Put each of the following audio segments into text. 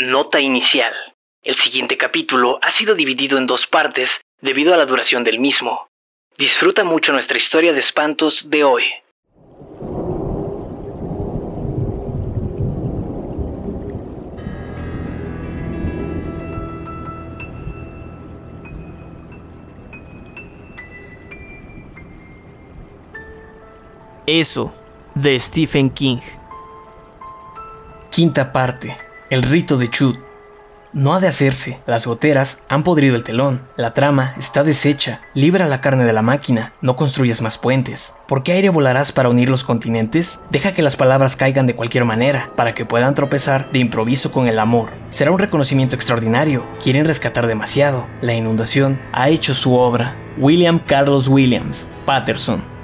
Nota inicial. El siguiente capítulo ha sido dividido en dos partes debido a la duración del mismo. Disfruta mucho nuestra historia de espantos de hoy. Eso, de Stephen King. Quinta parte. El rito de Chut. No ha de hacerse. Las goteras han podrido el telón. La trama está deshecha. Libra la carne de la máquina. No construyas más puentes. ¿Por qué aire volarás para unir los continentes? Deja que las palabras caigan de cualquier manera, para que puedan tropezar de improviso con el amor. Será un reconocimiento extraordinario. Quieren rescatar demasiado. La inundación ha hecho su obra. William Carlos Williams. Patterson.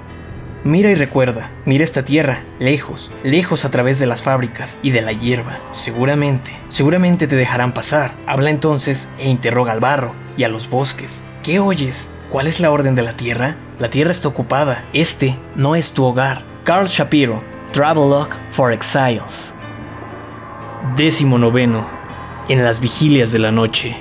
Mira y recuerda, mira esta tierra, lejos, lejos a través de las fábricas y de la hierba. Seguramente, seguramente te dejarán pasar. Habla entonces e interroga al barro y a los bosques. ¿Qué oyes? ¿Cuál es la orden de la tierra? La tierra está ocupada. Este no es tu hogar. Carl Shapiro, Travelogue for Exiles. Décimo noveno. En las vigilias de la noche.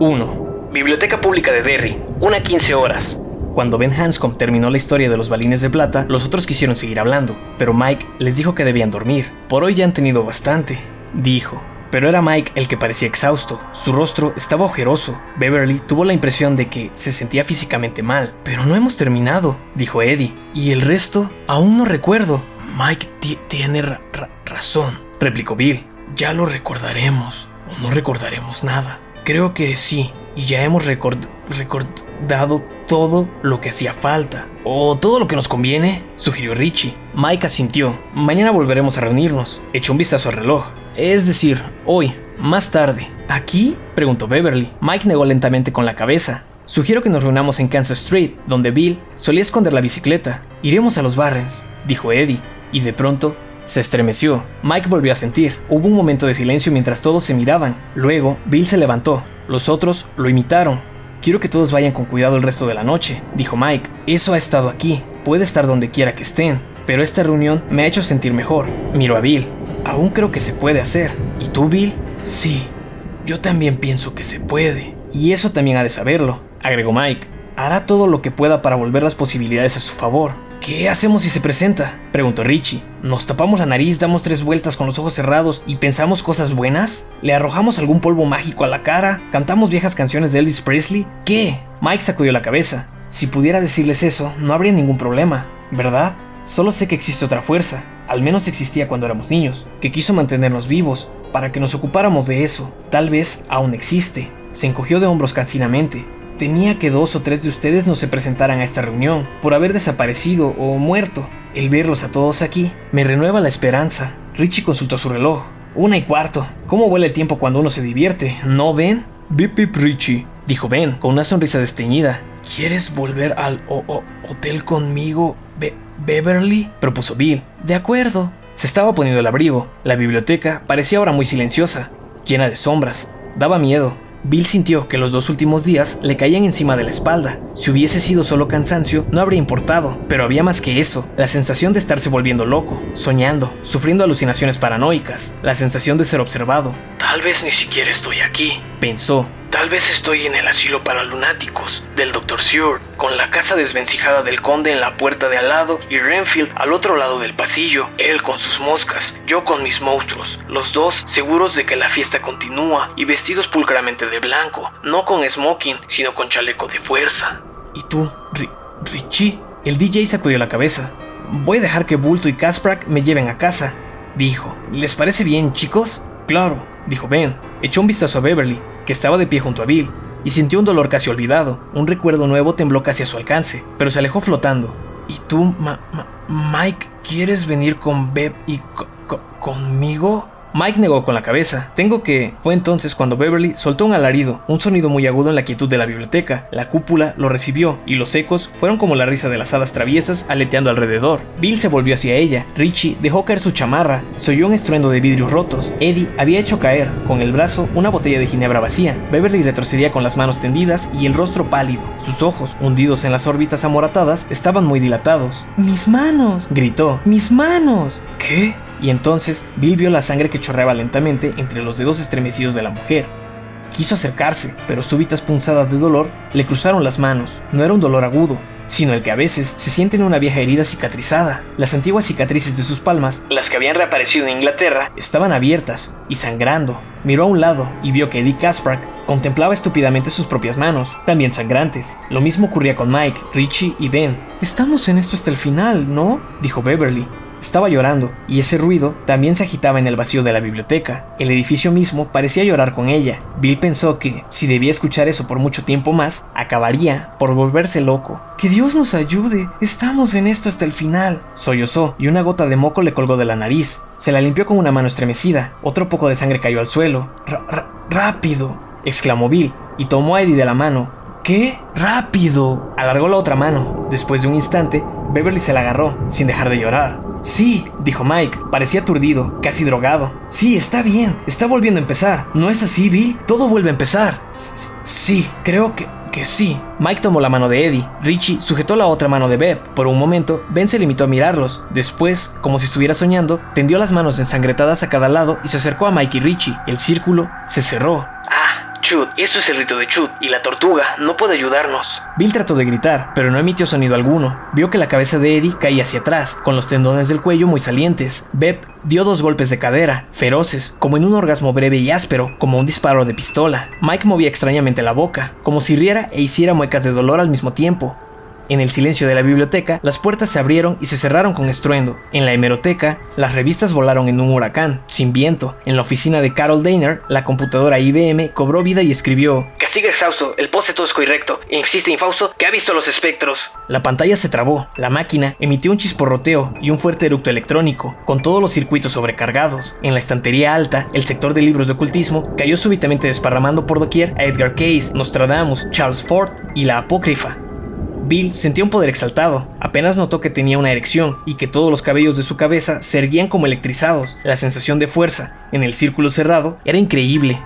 1. Biblioteca Pública de Derry, una 15 horas. Cuando Ben Hanscom terminó la historia de los balines de plata, los otros quisieron seguir hablando, pero Mike les dijo que debían dormir. Por hoy ya han tenido bastante, dijo. Pero era Mike el que parecía exhausto. Su rostro estaba ojeroso. Beverly tuvo la impresión de que se sentía físicamente mal. Pero no hemos terminado, dijo Eddie. Y el resto aún no recuerdo. Mike tiene razón, replicó Bill. Ya lo recordaremos. O no recordaremos nada. Creo que sí. Y ya hemos recordado todo lo que hacía falta. O todo lo que nos conviene, sugirió Richie. Mike asintió. Mañana volveremos a reunirnos. Echó un vistazo al reloj. Es decir, hoy, más tarde. ¿Aquí? preguntó Beverly. Mike negó lentamente con la cabeza. Sugiero que nos reunamos en Kansas Street, donde Bill solía esconder la bicicleta. Iremos a los Barrens, dijo Eddie, y de pronto se estremeció. Mike volvió a sentir. Hubo un momento de silencio mientras todos se miraban. Luego, Bill se levantó. Los otros lo imitaron. Quiero que todos vayan con cuidado el resto de la noche, dijo Mike. Eso ha estado aquí, puede estar donde quiera que estén, pero esta reunión me ha hecho sentir mejor. Miro a Bill. Aún creo que se puede hacer. ¿Y tú, Bill? Sí, yo también pienso que se puede. Y eso también ha de saberlo, agregó Mike. Hará todo lo que pueda para volver las posibilidades a su favor. ¿Qué hacemos si se presenta? preguntó Richie. ¿Nos tapamos la nariz, damos tres vueltas con los ojos cerrados y pensamos cosas buenas? ¿Le arrojamos algún polvo mágico a la cara? ¿Cantamos viejas canciones de Elvis Presley? ¿Qué? Mike sacudió la cabeza. Si pudiera decirles eso, no habría ningún problema, ¿verdad? Solo sé que existe otra fuerza, al menos existía cuando éramos niños, que quiso mantenernos vivos, para que nos ocupáramos de eso. Tal vez aún existe. Se encogió de hombros cansinamente. Temía que dos o tres de ustedes no se presentaran a esta reunión, por haber desaparecido o muerto. El verlos a todos aquí me renueva la esperanza. Richie consultó su reloj. Una y cuarto. ¿Cómo vuela el tiempo cuando uno se divierte? ¿No ven? Bip bip Richie, dijo Ben con una sonrisa desteñida. ¿Quieres volver al hotel conmigo, Beverly? propuso Bill. De acuerdo. Se estaba poniendo el abrigo. La biblioteca parecía ahora muy silenciosa, llena de sombras. Daba miedo. Bill sintió que los dos últimos días le caían encima de la espalda. Si hubiese sido solo cansancio, no habría importado, pero había más que eso, la sensación de estarse volviendo loco, soñando, sufriendo alucinaciones paranoicas, la sensación de ser observado. Tal vez ni siquiera estoy aquí, pensó, Tal vez estoy en el asilo para lunáticos del Dr. Seward, con la casa desvencijada del conde en la puerta de al lado y Renfield al otro lado del pasillo, él con sus moscas, yo con mis monstruos, los dos seguros de que la fiesta continúa y vestidos pulcramente de blanco, no con smoking, sino con chaleco de fuerza. ¿Y tú, Richie? El DJ sacudió la cabeza. Voy a dejar que Bulto y Kasprak me lleven a casa, dijo. ¿Les parece bien, chicos? Claro, dijo Ben. Echó un vistazo a Beverly, que estaba de pie junto a Bill, y sintió un dolor casi olvidado. Un recuerdo nuevo tembló casi a su alcance, pero se alejó flotando. ¿Y tú, Mike, quieres venir con Beb y conmigo? Mike negó con la cabeza. Tengo que... Fue entonces cuando Beverly soltó un alarido, un sonido muy agudo en la quietud de la biblioteca. La cúpula lo recibió y los ecos fueron como la risa de las hadas traviesas aleteando alrededor. Bill se volvió hacia ella. Richie dejó caer su chamarra. Se oyó un estruendo de vidrios rotos. Eddie había hecho caer, con el brazo, una botella de ginebra vacía. Beverly retrocedía con las manos tendidas y el rostro pálido. Sus ojos, hundidos en las órbitas amoratadas, estaban muy dilatados. ¡Mis manos! gritó. ¡Mis manos! ¿Qué? Y entonces Bill vio la sangre que chorreaba lentamente entre los dedos estremecidos de la mujer. Quiso acercarse, pero súbitas punzadas de dolor le cruzaron las manos. No era un dolor agudo, sino el que a veces se siente en una vieja herida cicatrizada. Las antiguas cicatrices de sus palmas, las que habían reaparecido en Inglaterra, estaban abiertas y sangrando. Miró a un lado y vio que Eddie Kasprak contemplaba estúpidamente sus propias manos, también sangrantes. Lo mismo ocurría con Mike, Richie y Ben. Estamos en esto hasta el final, ¿no? dijo Beverly. Estaba llorando, y ese ruido también se agitaba en el vacío de la biblioteca. El edificio mismo parecía llorar con ella. Bill pensó que, si debía escuchar eso por mucho tiempo más, acabaría por volverse loco. Que Dios nos ayude, estamos en esto hasta el final. Sollozó, y una gota de moco le colgó de la nariz. Se la limpió con una mano estremecida. Otro poco de sangre cayó al suelo. ¡Rápido! exclamó Bill, y tomó a Eddie de la mano. ¿Qué? ¡Rápido! Alargó la otra mano. Después de un instante, Beverly se la agarró, sin dejar de llorar. Sí, dijo Mike, parecía aturdido, casi drogado. Sí, está bien, está volviendo a empezar. ¿No es así, Bill? Todo vuelve a empezar. sí, creo que, que sí. Mike tomó la mano de Eddie. Richie sujetó la otra mano de Beb. Por un momento, Ben se limitó a mirarlos. Después, como si estuviera soñando, tendió las manos ensangretadas a cada lado y se acercó a Mike y Richie. El círculo se cerró. Chud, eso es el rito de Chud, y la tortuga no puede ayudarnos. Bill trató de gritar, pero no emitió sonido alguno. Vio que la cabeza de Eddie caía hacia atrás, con los tendones del cuello muy salientes. Beb dio dos golpes de cadera, feroces, como en un orgasmo breve y áspero, como un disparo de pistola. Mike movía extrañamente la boca, como si riera e hiciera muecas de dolor al mismo tiempo. En el silencio de la biblioteca, las puertas se abrieron y se cerraron con estruendo. En la hemeroteca, las revistas volaron en un huracán, sin viento. En la oficina de Carol Dainer, la computadora IBM cobró vida y escribió: Castiga exhausto, el poste tosco y recto. Insiste infausto que ha visto los espectros. La pantalla se trabó, la máquina emitió un chisporroteo y un fuerte eructo electrónico, con todos los circuitos sobrecargados. En la estantería alta, el sector de libros de ocultismo cayó súbitamente desparramando por doquier a Edgar Case, Nostradamus, Charles Ford y la apócrifa. Bill sentía un poder exaltado. Apenas notó que tenía una erección y que todos los cabellos de su cabeza se erguían como electrizados. La sensación de fuerza en el círculo cerrado era increíble.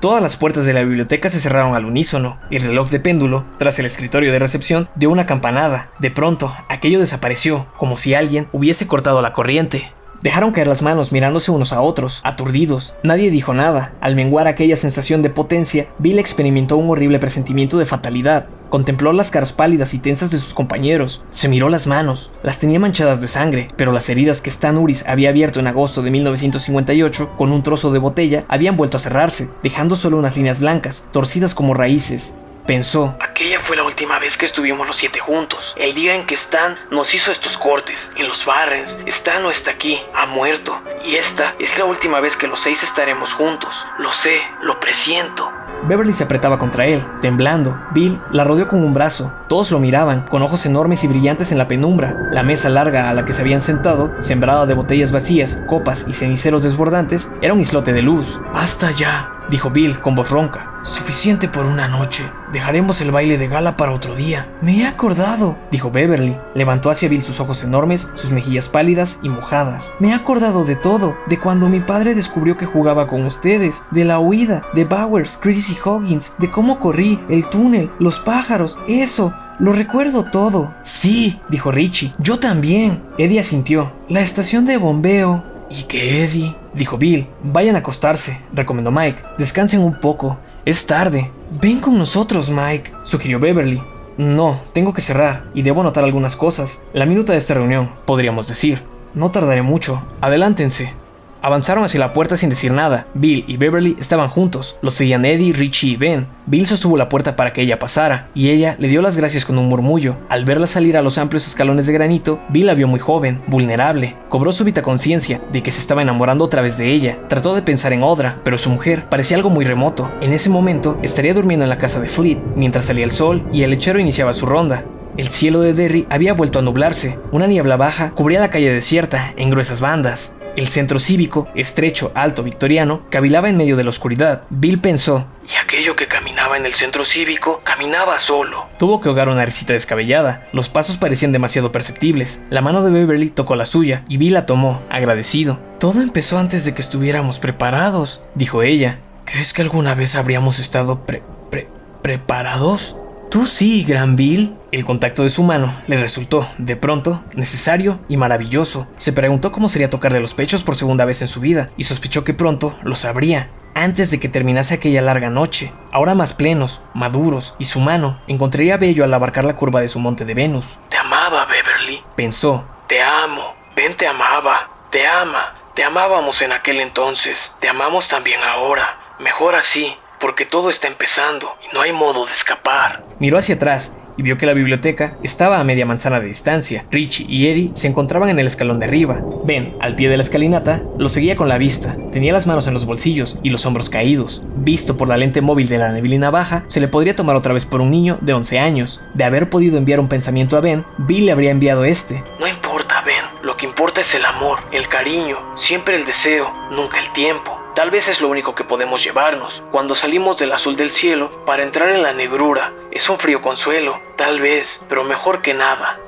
Todas las puertas de la biblioteca se cerraron al unísono. El reloj de péndulo, tras el escritorio de recepción, dio una campanada. De pronto, aquello desapareció, como si alguien hubiese cortado la corriente. Dejaron caer las manos mirándose unos a otros, aturdidos. Nadie dijo nada. Al menguar aquella sensación de potencia, Bill experimentó un horrible presentimiento de fatalidad. Contempló las caras pálidas y tensas de sus compañeros. Se miró las manos. Las tenía manchadas de sangre, pero las heridas que Stan Uris había abierto en agosto de 1958 con un trozo de botella habían vuelto a cerrarse, dejando solo unas líneas blancas, torcidas como raíces. Pensó. Aquella fue la última vez que estuvimos los siete juntos. El día en que Stan nos hizo estos cortes. En los Barrens. Stan no está aquí. Ha muerto. Y esta es la última vez que los seis estaremos juntos. Lo sé. Lo presiento. Beverly se apretaba contra él, temblando. Bill la rodeó con un brazo. Todos lo miraban, con ojos enormes y brillantes en la penumbra. La mesa larga a la que se habían sentado, sembrada de botellas vacías, copas y ceniceros desbordantes, era un islote de luz. Basta ya, dijo Bill con voz ronca. Suficiente por una noche. Dejaremos el baile de gala para otro día. Me he acordado, dijo Beverly. Levantó hacia Bill sus ojos enormes, sus mejillas pálidas y mojadas. Me he acordado de todo, de cuando mi padre descubrió que jugaba con ustedes, de la huida, de Bowers, Chris y Hoggins, de cómo corrí, el túnel, los pájaros, eso. Lo recuerdo todo. Sí, dijo Richie. Yo también. Eddie asintió. La estación de bombeo. ¿Y qué, Eddie? Dijo Bill. Vayan a acostarse, recomendó Mike. Descansen un poco. Es tarde. Ven con nosotros, Mike, sugirió Beverly. No, tengo que cerrar y debo anotar algunas cosas. La minuta de esta reunión, podríamos decir. No tardaré mucho. Adelántense. Avanzaron hacia la puerta sin decir nada. Bill y Beverly estaban juntos. Los seguían Eddie, Richie y Ben. Bill sostuvo la puerta para que ella pasara, y ella le dio las gracias con un murmullo. Al verla salir a los amplios escalones de granito, Bill la vio muy joven, vulnerable. Cobró súbita conciencia de que se estaba enamorando otra vez de ella. Trató de pensar en Odra, pero su mujer parecía algo muy remoto. En ese momento estaría durmiendo en la casa de Fleet, mientras salía el sol y el lechero iniciaba su ronda. El cielo de Derry había vuelto a nublarse. Una niebla baja cubría la calle desierta en gruesas bandas. El centro cívico, estrecho, alto, victoriano, cavilaba en medio de la oscuridad. Bill pensó, y aquello que caminaba en el centro cívico caminaba solo. Tuvo que ahogar una risita descabellada. Los pasos parecían demasiado perceptibles. La mano de Beverly tocó la suya y Bill la tomó, agradecido. Todo empezó antes de que estuviéramos preparados, dijo ella. ¿Crees que alguna vez habríamos estado pre pre preparados? Tú sí, Gran Bill. El contacto de su mano le resultó, de pronto, necesario y maravilloso. Se preguntó cómo sería tocarle los pechos por segunda vez en su vida y sospechó que pronto lo sabría, antes de que terminase aquella larga noche, ahora más plenos, maduros, y su mano encontraría bello al abarcar la curva de su monte de Venus. Te amaba, Beverly. Pensó. Te amo. Ben te amaba. Te ama. Te amábamos en aquel entonces. Te amamos también ahora. Mejor así porque todo está empezando y no hay modo de escapar. Miró hacia atrás y vio que la biblioteca estaba a media manzana de distancia. Richie y Eddie se encontraban en el escalón de arriba. Ben, al pie de la escalinata, lo seguía con la vista. Tenía las manos en los bolsillos y los hombros caídos. Visto por la lente móvil de la neblina baja, se le podría tomar otra vez por un niño de 11 años. De haber podido enviar un pensamiento a Ben, Bill le habría enviado este. No importa, Ben. Lo que importa es el amor, el cariño, siempre el deseo, nunca el tiempo. Tal vez es lo único que podemos llevarnos cuando salimos del azul del cielo para entrar en la negrura. Es un frío consuelo, tal vez, pero mejor que nada.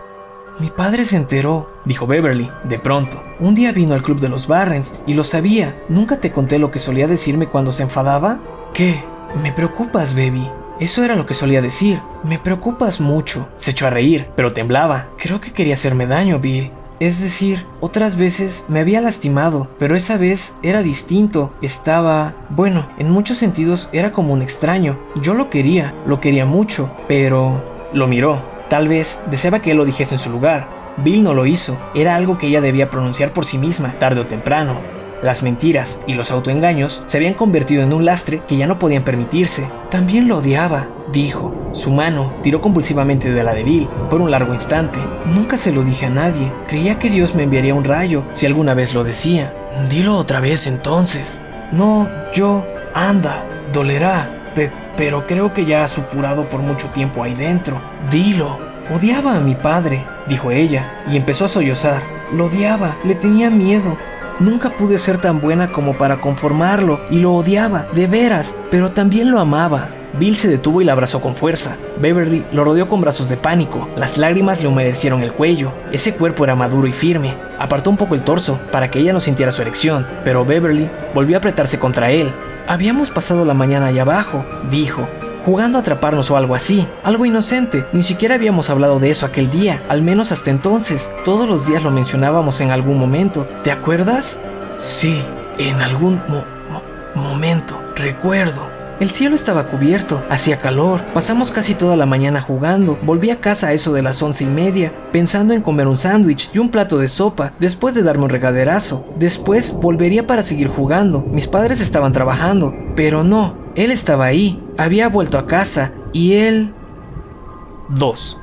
Mi padre se enteró, dijo Beverly, de pronto. Un día vino al club de los Barrens y lo sabía. ¿Nunca te conté lo que solía decirme cuando se enfadaba? ¿Qué? Me preocupas, baby. Eso era lo que solía decir. Me preocupas mucho. Se echó a reír, pero temblaba. Creo que quería hacerme daño, Bill. Es decir, otras veces me había lastimado, pero esa vez era distinto. Estaba... Bueno, en muchos sentidos era como un extraño. Yo lo quería, lo quería mucho, pero... Lo miró. Tal vez deseaba que él lo dijese en su lugar. Bill no lo hizo. Era algo que ella debía pronunciar por sí misma, tarde o temprano. Las mentiras y los autoengaños se habían convertido en un lastre que ya no podían permitirse. También lo odiaba, dijo. Su mano tiró convulsivamente de la de Bill por un largo instante. Nunca se lo dije a nadie. Creía que Dios me enviaría un rayo si alguna vez lo decía. Dilo otra vez entonces. No, yo... Anda, dolerá. pero creo que ya ha supurado por mucho tiempo ahí dentro. Dilo. Odiaba a mi padre, dijo ella, y empezó a sollozar. Lo odiaba, le tenía miedo, Nunca pude ser tan buena como para conformarlo y lo odiaba, de veras, pero también lo amaba. Bill se detuvo y la abrazó con fuerza. Beverly lo rodeó con brazos de pánico. Las lágrimas le humedecieron el cuello. Ese cuerpo era maduro y firme. Apartó un poco el torso para que ella no sintiera su erección, pero Beverly volvió a apretarse contra él. Habíamos pasado la mañana allá abajo, dijo, jugando a atraparnos o algo así, algo inocente. Ni siquiera habíamos hablado de eso aquel día, al menos hasta entonces. Todos los días lo mencionábamos en algún momento. ¿Te acuerdas? Sí, en algún momento, recuerdo. El cielo estaba cubierto, hacía calor, pasamos casi toda la mañana jugando, volví a casa a eso de las once y media, pensando en comer un sándwich y un plato de sopa, después de darme un regaderazo. Después volvería para seguir jugando, mis padres estaban trabajando, pero no, él estaba ahí, había vuelto a casa y él... 2.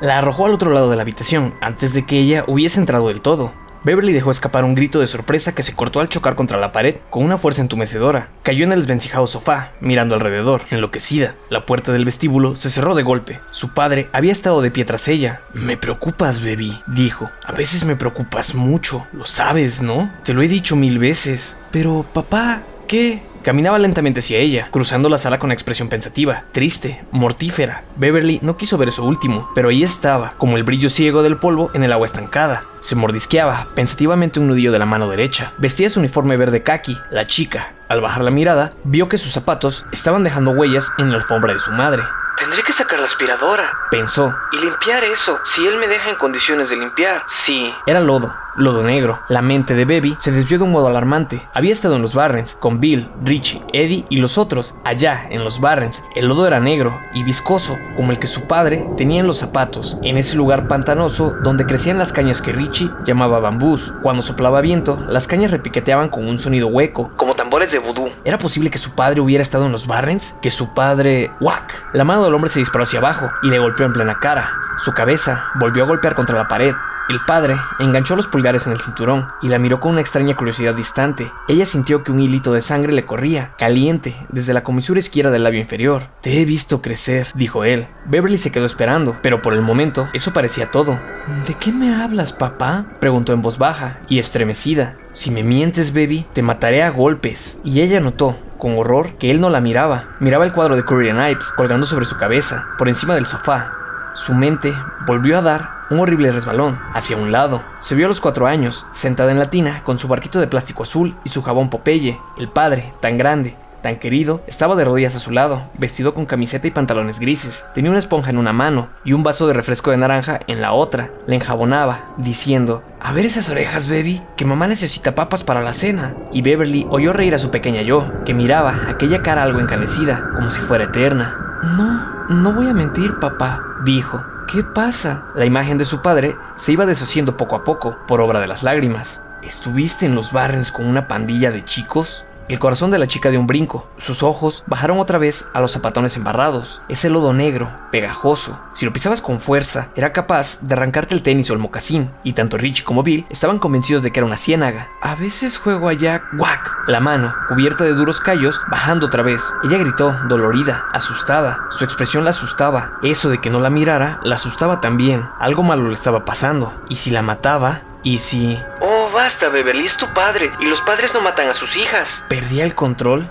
La arrojó al otro lado de la habitación antes de que ella hubiese entrado del todo. Beverly dejó escapar un grito de sorpresa que se cortó al chocar contra la pared con una fuerza entumecedora. Cayó en el desvencijado sofá, mirando alrededor, enloquecida. La puerta del vestíbulo se cerró de golpe. Su padre había estado de pie tras ella. Me preocupas, baby, dijo. A veces me preocupas mucho, lo sabes, ¿no? Te lo he dicho mil veces. Pero, papá, ¿qué? Caminaba lentamente hacia ella, cruzando la sala con expresión pensativa, triste, mortífera. Beverly no quiso ver eso último, pero ahí estaba, como el brillo ciego del polvo en el agua estancada. Se mordisqueaba pensativamente un nudillo de la mano derecha. Vestía su uniforme verde kaki. La chica, al bajar la mirada, vio que sus zapatos estaban dejando huellas en la alfombra de su madre. Tendré que sacar la aspiradora. Pensó. Y limpiar eso, si él me deja en condiciones de limpiar. Sí. Era lodo, lodo negro. La mente de Baby se desvió de un modo alarmante. Había estado en los Barrens, con Bill, Richie, Eddie y los otros. Allá, en los Barrens, el lodo era negro y viscoso, como el que su padre tenía en los zapatos, en ese lugar pantanoso donde crecían las cañas que Richie llamaba bambús. Cuando soplaba viento, las cañas repiqueteaban con un sonido hueco, como de. ¿Era posible que su padre hubiera estado en los Barrens? ¿Que su padre... ¡Wack! La mano el hombre se disparó hacia abajo y le golpeó en plena cara. Su cabeza volvió a golpear contra la pared. El padre enganchó los pulgares en el cinturón y la miró con una extraña curiosidad distante. Ella sintió que un hilito de sangre le corría, caliente, desde la comisura izquierda del labio inferior. Te he visto crecer, dijo él. Beverly se quedó esperando, pero por el momento eso parecía todo. ¿De qué me hablas, papá? preguntó en voz baja y estremecida. Si me mientes, baby, te mataré a golpes. Y ella notó, con horror, que él no la miraba. Miraba el cuadro de Curry Ives colgando sobre su cabeza, por encima del sofá. Su mente volvió a dar un horrible resbalón hacia un lado. Se vio a los cuatro años, sentada en la tina, con su barquito de plástico azul y su jabón Popeye. El padre, tan grande, tan querido, estaba de rodillas a su lado, vestido con camiseta y pantalones grises. Tenía una esponja en una mano y un vaso de refresco de naranja en la otra. Le enjabonaba, diciendo, a ver esas orejas, baby, que mamá necesita papas para la cena. Y Beverly oyó reír a su pequeña yo, que miraba aquella cara algo encanecida, como si fuera eterna. No, no voy a mentir, papá, dijo. ¿Qué pasa? La imagen de su padre se iba deshaciendo poco a poco, por obra de las lágrimas. ¿Estuviste en los Barrens con una pandilla de chicos? El corazón de la chica dio un brinco. Sus ojos bajaron otra vez a los zapatones embarrados. Ese lodo negro, pegajoso. Si lo pisabas con fuerza, era capaz de arrancarte el tenis o el mocasín. Y tanto Richie como Bill estaban convencidos de que era una ciénaga. A veces juego allá, ¡guac! La mano, cubierta de duros callos, bajando otra vez. Ella gritó, dolorida, asustada. Su expresión la asustaba. Eso de que no la mirara, la asustaba también. Algo malo le estaba pasando. Y si la mataba, y si... Oh, basta, Beverly, es tu padre, y los padres no matan a sus hijas. ¿Perdía el control?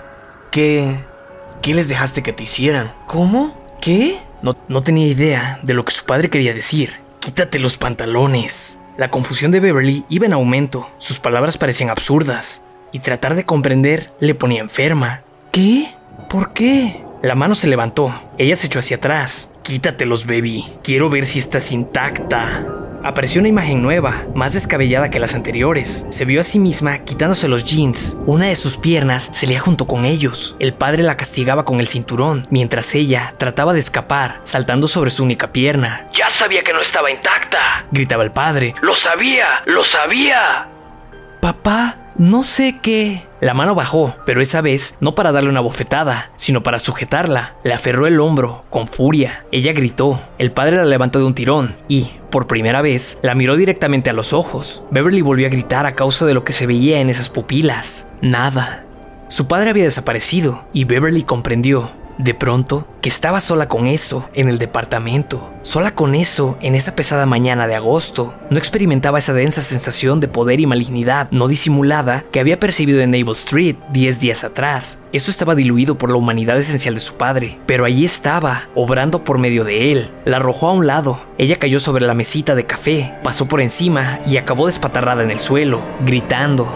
¿Qué... ¿Qué les dejaste que te hicieran? ¿Cómo? ¿Qué? No, no tenía idea de lo que su padre quería decir. Quítate los pantalones. La confusión de Beverly iba en aumento. Sus palabras parecían absurdas. Y tratar de comprender le ponía enferma. ¿Qué? ¿Por qué? La mano se levantó. Ella se echó hacia atrás. Quítatelos, baby. Quiero ver si estás intacta. Apareció una imagen nueva, más descabellada que las anteriores. Se vio a sí misma quitándose los jeans. Una de sus piernas se leía junto con ellos. El padre la castigaba con el cinturón, mientras ella trataba de escapar, saltando sobre su única pierna. Ya sabía que no estaba intacta. Gritaba el padre. Lo sabía, lo sabía. Papá, no sé qué. La mano bajó, pero esa vez no para darle una bofetada, sino para sujetarla. Le aferró el hombro, con furia. Ella gritó. El padre la levantó de un tirón y, por primera vez, la miró directamente a los ojos. Beverly volvió a gritar a causa de lo que se veía en esas pupilas. Nada. Su padre había desaparecido y Beverly comprendió de pronto, que estaba sola con eso en el departamento, sola con eso en esa pesada mañana de agosto. No experimentaba esa densa sensación de poder y malignidad no disimulada que había percibido en Naval Street 10 días atrás. Eso estaba diluido por la humanidad esencial de su padre, pero allí estaba, obrando por medio de él. La arrojó a un lado. Ella cayó sobre la mesita de café, pasó por encima y acabó despatarrada en el suelo, gritando.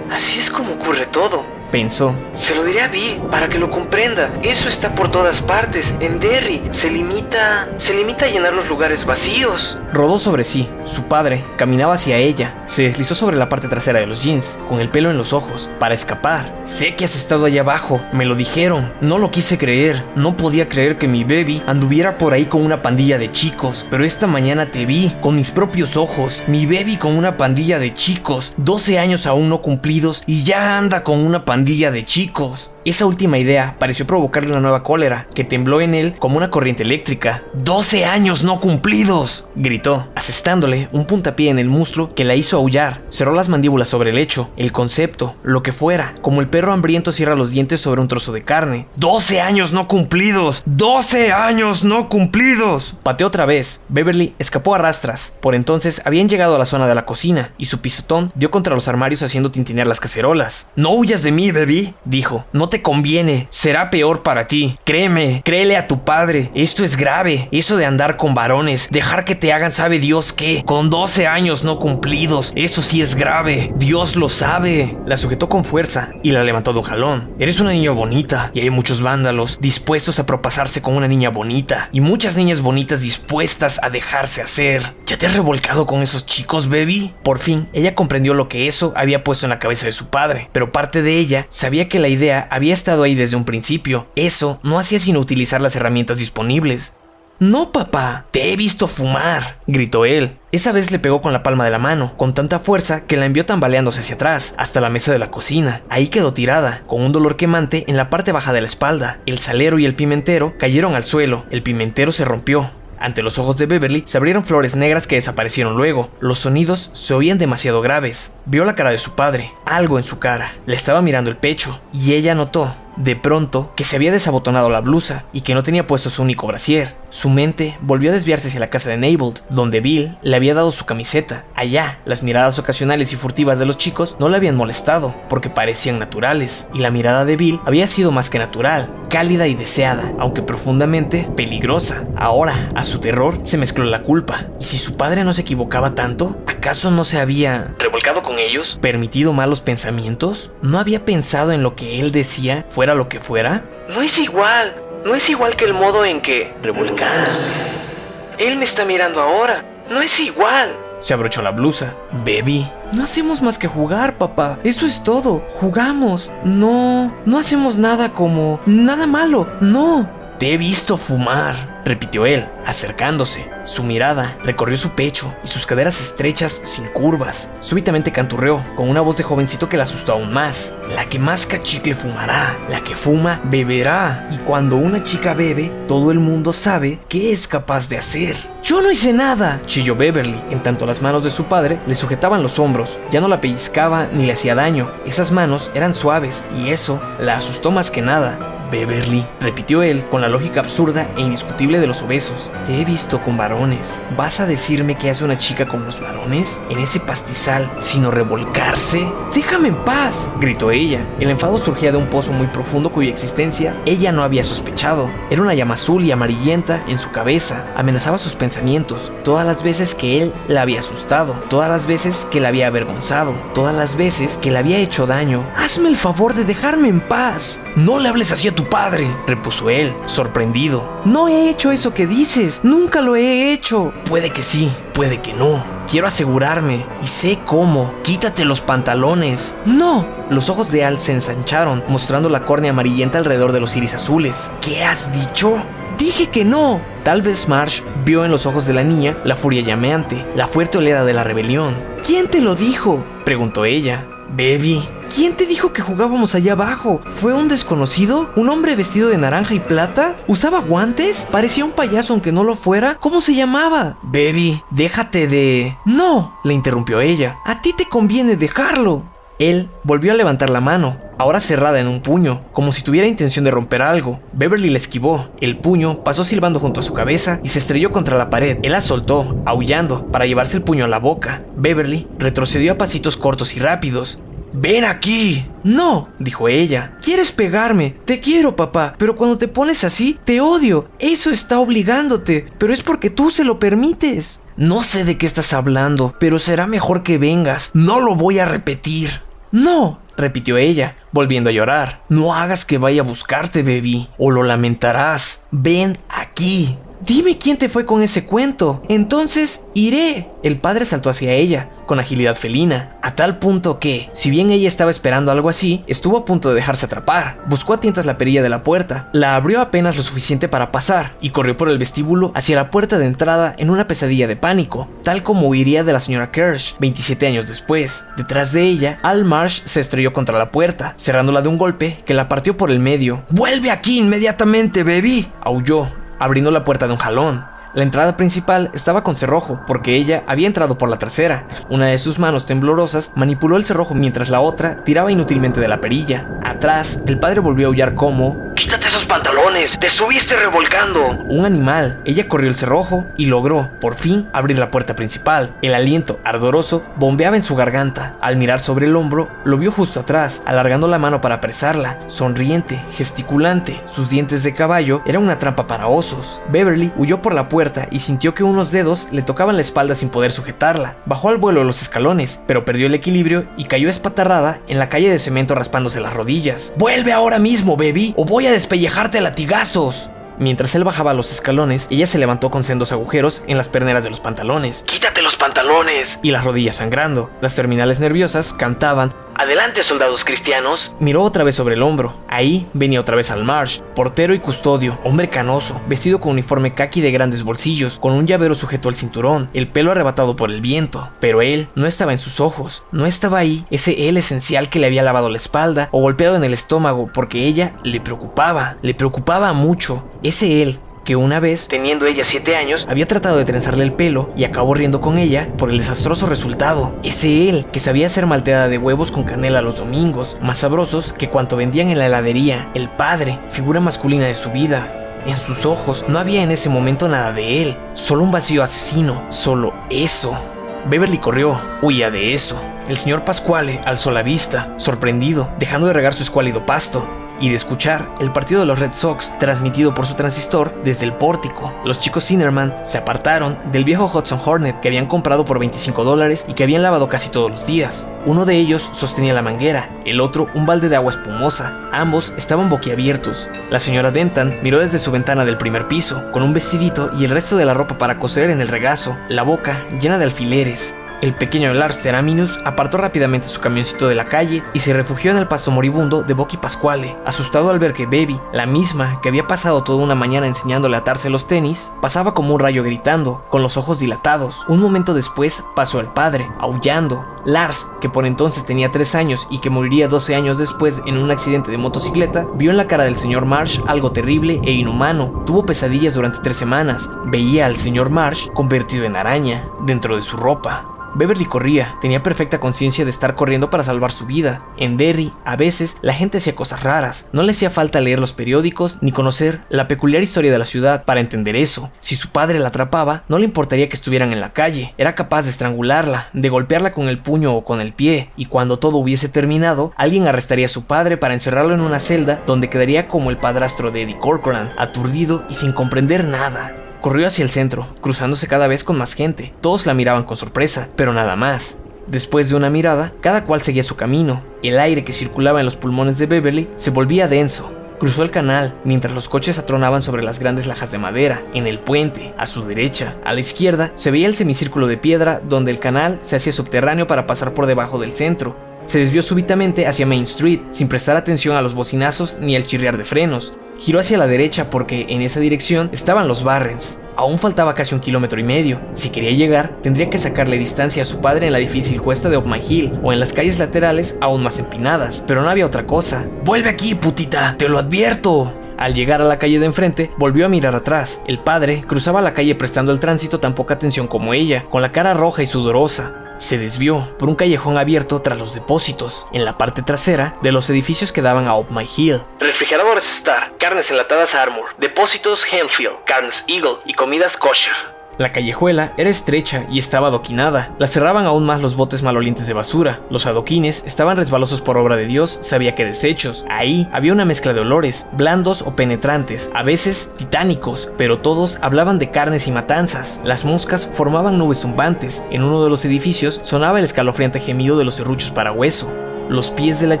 Así es como ocurre todo. Pensó. Se lo diré a Bill para que lo comprenda. Eso está por todas partes. En Derry se limita. se limita a llenar los lugares vacíos. Rodó sobre sí. Su padre caminaba hacia ella. Se deslizó sobre la parte trasera de los jeans, con el pelo en los ojos, para escapar. Sé que has estado allá abajo. Me lo dijeron. No lo quise creer. No podía creer que mi baby anduviera por ahí con una pandilla de chicos. Pero esta mañana te vi con mis propios ojos. Mi baby con una pandilla de chicos. 12 años aún no cumplidos y ya anda con una pandilla de chicos. Esa última idea pareció provocarle una nueva cólera, que tembló en él como una corriente eléctrica. ¡12 años no cumplidos! gritó, asestándole un puntapié en el muslo que la hizo aullar. Cerró las mandíbulas sobre el hecho, el concepto, lo que fuera, como el perro hambriento cierra los dientes sobre un trozo de carne. ¡12 años no cumplidos! ¡12 años no cumplidos! Pateó otra vez. Beverly escapó a rastras. Por entonces habían llegado a la zona de la cocina y su pisotón dio contra los armarios haciendo tintinear las cacerolas. No huyas de mí, baby, dijo. No te conviene, será peor para ti. Créeme, créele a tu padre. Esto es grave. Eso de andar con varones, dejar que te hagan sabe Dios qué, con 12 años no cumplidos, eso sí es grave. Dios lo sabe. La sujetó con fuerza y la levantó de un jalón. Eres una niña bonita y hay muchos vándalos dispuestos a propasarse con una niña bonita y muchas niñas bonitas dispuestas a dejarse hacer. ¿Ya te has revolcado con esos chicos, baby? Por fin, ella comprendió lo que eso había puesto en la cabeza de su padre, pero parte de ella sabía que la idea había estado ahí desde un principio. Eso no hacía sino utilizar las herramientas disponibles. No, papá, te he visto fumar, gritó él. Esa vez le pegó con la palma de la mano, con tanta fuerza que la envió tambaleándose hacia atrás, hasta la mesa de la cocina. Ahí quedó tirada, con un dolor quemante en la parte baja de la espalda. El salero y el pimentero cayeron al suelo, el pimentero se rompió, ante los ojos de Beverly se abrieron flores negras que desaparecieron luego. Los sonidos se oían demasiado graves. Vio la cara de su padre, algo en su cara. Le estaba mirando el pecho y ella notó, de pronto, que se había desabotonado la blusa y que no tenía puesto su único brasier. Su mente volvió a desviarse hacia la casa de Neibold, donde Bill le había dado su camiseta. Allá, las miradas ocasionales y furtivas de los chicos no le habían molestado, porque parecían naturales, y la mirada de Bill había sido más que natural, cálida y deseada, aunque profundamente peligrosa. Ahora, a su terror, se mezcló la culpa. ¿Y si su padre no se equivocaba tanto? ¿Acaso no se había ¿Revolcado con ellos? permitido malos pensamientos? ¿No había pensado en lo que él decía, fuera lo que fuera? No es igual. No es igual que el modo en que Revolcándose. él me está mirando ahora. No es igual. Se abrochó la blusa. Baby. No hacemos más que jugar, papá. Eso es todo. Jugamos. No. No hacemos nada como... Nada malo. No. Te he visto fumar, repitió él, acercándose. Su mirada recorrió su pecho y sus caderas estrechas sin curvas. Súbitamente canturreó, con una voz de jovencito que la asustó aún más. La que más cachicle fumará, la que fuma beberá. Y cuando una chica bebe, todo el mundo sabe qué es capaz de hacer. Yo no hice nada, chilló Beverly, en tanto las manos de su padre le sujetaban los hombros. Ya no la pellizcaba ni le hacía daño. Esas manos eran suaves y eso la asustó más que nada. Beverly, repitió él con la lógica absurda e indiscutible de los obesos. Te he visto con varones. ¿Vas a decirme qué hace una chica con los varones? En ese pastizal, sino revolcarse. Déjame en paz, gritó ella. El enfado surgía de un pozo muy profundo cuya existencia ella no había sospechado. Era una llama azul y amarillenta en su cabeza. Amenazaba sus pensamientos. Todas las veces que él la había asustado. Todas las veces que la había avergonzado. Todas las veces que le había hecho daño. Hazme el favor de dejarme en paz. No le hables así a tu padre, repuso él, sorprendido. No he hecho eso que dices, nunca lo he hecho. Puede que sí, puede que no. Quiero asegurarme, y sé cómo. Quítate los pantalones. No. Los ojos de Al se ensancharon, mostrando la córnea amarillenta alrededor de los iris azules. ¿Qué has dicho? Dije que no. Tal vez Marsh vio en los ojos de la niña la furia llameante, la fuerte oleada de la rebelión. ¿Quién te lo dijo? preguntó ella. Baby, ¿quién te dijo que jugábamos allá abajo? ¿Fue un desconocido? ¿Un hombre vestido de naranja y plata? ¿Usaba guantes? ¿Parecía un payaso aunque no lo fuera? ¿Cómo se llamaba? Baby, déjate de... No, le interrumpió ella. A ti te conviene dejarlo. Él volvió a levantar la mano, ahora cerrada en un puño, como si tuviera intención de romper algo. Beverly la esquivó. El puño pasó silbando junto a su cabeza y se estrelló contra la pared. Él la soltó, aullando, para llevarse el puño a la boca. Beverly retrocedió a pasitos cortos y rápidos. ¡Ven aquí! No, dijo ella. ¿Quieres pegarme? Te quiero, papá, pero cuando te pones así, te odio. Eso está obligándote, pero es porque tú se lo permites. No sé de qué estás hablando, pero será mejor que vengas. No lo voy a repetir. No, repitió ella, volviendo a llorar. No hagas que vaya a buscarte, baby, o lo lamentarás. Ven aquí. Dime quién te fue con ese cuento. Entonces iré. El padre saltó hacia ella, con agilidad felina, a tal punto que, si bien ella estaba esperando algo así, estuvo a punto de dejarse atrapar. Buscó a tientas la perilla de la puerta, la abrió apenas lo suficiente para pasar, y corrió por el vestíbulo hacia la puerta de entrada en una pesadilla de pánico, tal como huiría de la señora Kirsch 27 años después. Detrás de ella, Al Marsh se estrelló contra la puerta, cerrándola de un golpe que la partió por el medio. ¡Vuelve aquí inmediatamente, baby! aulló, abriendo la puerta de un jalón. La entrada principal estaba con cerrojo, porque ella había entrado por la trasera. Una de sus manos temblorosas manipuló el cerrojo mientras la otra tiraba inútilmente de la perilla. Atrás, el padre volvió a aullar como... Quítate esos pantalones. Te estuviste revolcando. Un animal. Ella corrió el cerrojo y logró, por fin, abrir la puerta principal. El aliento ardoroso bombeaba en su garganta. Al mirar sobre el hombro, lo vio justo atrás, alargando la mano para apresarla. Sonriente, gesticulante, sus dientes de caballo eran una trampa para osos. Beverly huyó por la puerta y sintió que unos dedos le tocaban la espalda sin poder sujetarla. Bajó al vuelo los escalones, pero perdió el equilibrio y cayó espatarrada en la calle de cemento raspándose las rodillas. ¡Vuelve ahora mismo, baby! ¡O voy a despellejarte a latigazos! Mientras él bajaba los escalones, ella se levantó con sendos agujeros en las perneras de los pantalones. ¡Quítate los pantalones! Y las rodillas sangrando. Las terminales nerviosas cantaban Adelante, soldados cristianos. Miró otra vez sobre el hombro. Ahí venía otra vez al Marsh, portero y custodio, hombre canoso, vestido con uniforme kaki de grandes bolsillos, con un llavero sujeto al cinturón, el pelo arrebatado por el viento. Pero él no estaba en sus ojos, no estaba ahí ese él esencial que le había lavado la espalda o golpeado en el estómago porque ella le preocupaba, le preocupaba mucho. Ese él que una vez, Teniendo ella siete años, había tratado de trenzarle el pelo y acabó riendo con ella por el desastroso resultado. Ese él, que sabía hacer malteada de huevos con canela los domingos, más sabrosos que cuanto vendían en la heladería, el padre, figura masculina de su vida. En sus ojos no había en ese momento nada de él, solo un vacío asesino, solo eso. Beverly corrió, huía de eso. El señor Pascuale alzó la vista, sorprendido, dejando de regar su escuálido pasto y de escuchar el partido de los Red Sox transmitido por su transistor desde el pórtico. Los chicos Sinnerman se apartaron del viejo Hudson Hornet que habían comprado por 25 dólares y que habían lavado casi todos los días. Uno de ellos sostenía la manguera, el otro un balde de agua espumosa. Ambos estaban boquiabiertos. La señora Denton miró desde su ventana del primer piso, con un vestidito y el resto de la ropa para coser en el regazo, la boca llena de alfileres. El pequeño Lars Teraminus apartó rápidamente su camioncito de la calle y se refugió en el pasto moribundo de Boqui Pascuale, asustado al ver que Baby, la misma que había pasado toda una mañana enseñándole a atarse los tenis, pasaba como un rayo gritando, con los ojos dilatados. Un momento después pasó el padre, aullando. Lars, que por entonces tenía 3 años y que moriría 12 años después en un accidente de motocicleta, vio en la cara del señor Marsh algo terrible e inhumano. Tuvo pesadillas durante tres semanas. Veía al señor Marsh convertido en araña dentro de su ropa. Beverly corría, tenía perfecta conciencia de estar corriendo para salvar su vida. En Derry, a veces, la gente hacía cosas raras. No le hacía falta leer los periódicos ni conocer la peculiar historia de la ciudad para entender eso. Si su padre la atrapaba, no le importaría que estuvieran en la calle. Era capaz de estrangularla, de golpearla con el puño o con el pie, y cuando todo hubiese terminado, alguien arrestaría a su padre para encerrarlo en una celda donde quedaría como el padrastro de Eddie Corcoran, aturdido y sin comprender nada. Corrió hacia el centro, cruzándose cada vez con más gente. Todos la miraban con sorpresa, pero nada más. Después de una mirada, cada cual seguía su camino. El aire que circulaba en los pulmones de Beverly se volvía denso. Cruzó el canal mientras los coches atronaban sobre las grandes lajas de madera. En el puente, a su derecha, a la izquierda, se veía el semicírculo de piedra donde el canal se hacía subterráneo para pasar por debajo del centro. Se desvió súbitamente hacia Main Street, sin prestar atención a los bocinazos ni al chirriar de frenos. Giró hacia la derecha porque en esa dirección estaban los Barrens. Aún faltaba casi un kilómetro y medio. Si quería llegar, tendría que sacarle distancia a su padre en la difícil cuesta de My Hill o en las calles laterales aún más empinadas, pero no había otra cosa. ¡Vuelve aquí, putita! ¡Te lo advierto! Al llegar a la calle de enfrente, volvió a mirar atrás. El padre cruzaba la calle prestando al tránsito tan poca atención como ella, con la cara roja y sudorosa se desvió por un callejón abierto tras los depósitos, en la parte trasera de los edificios que daban a Up My Hill. Refrigeradores Star, carnes enlatadas Armour, depósitos Henfield, carnes Eagle y comidas kosher. La callejuela era estrecha y estaba adoquinada. La cerraban aún más los botes malolientes de basura. Los adoquines estaban resbalosos por obra de Dios, sabía que desechos. Ahí había una mezcla de olores, blandos o penetrantes, a veces titánicos, pero todos hablaban de carnes y matanzas. Las moscas formaban nubes zumbantes. En uno de los edificios sonaba el escalofriante gemido de los serruchos para hueso. Los pies de la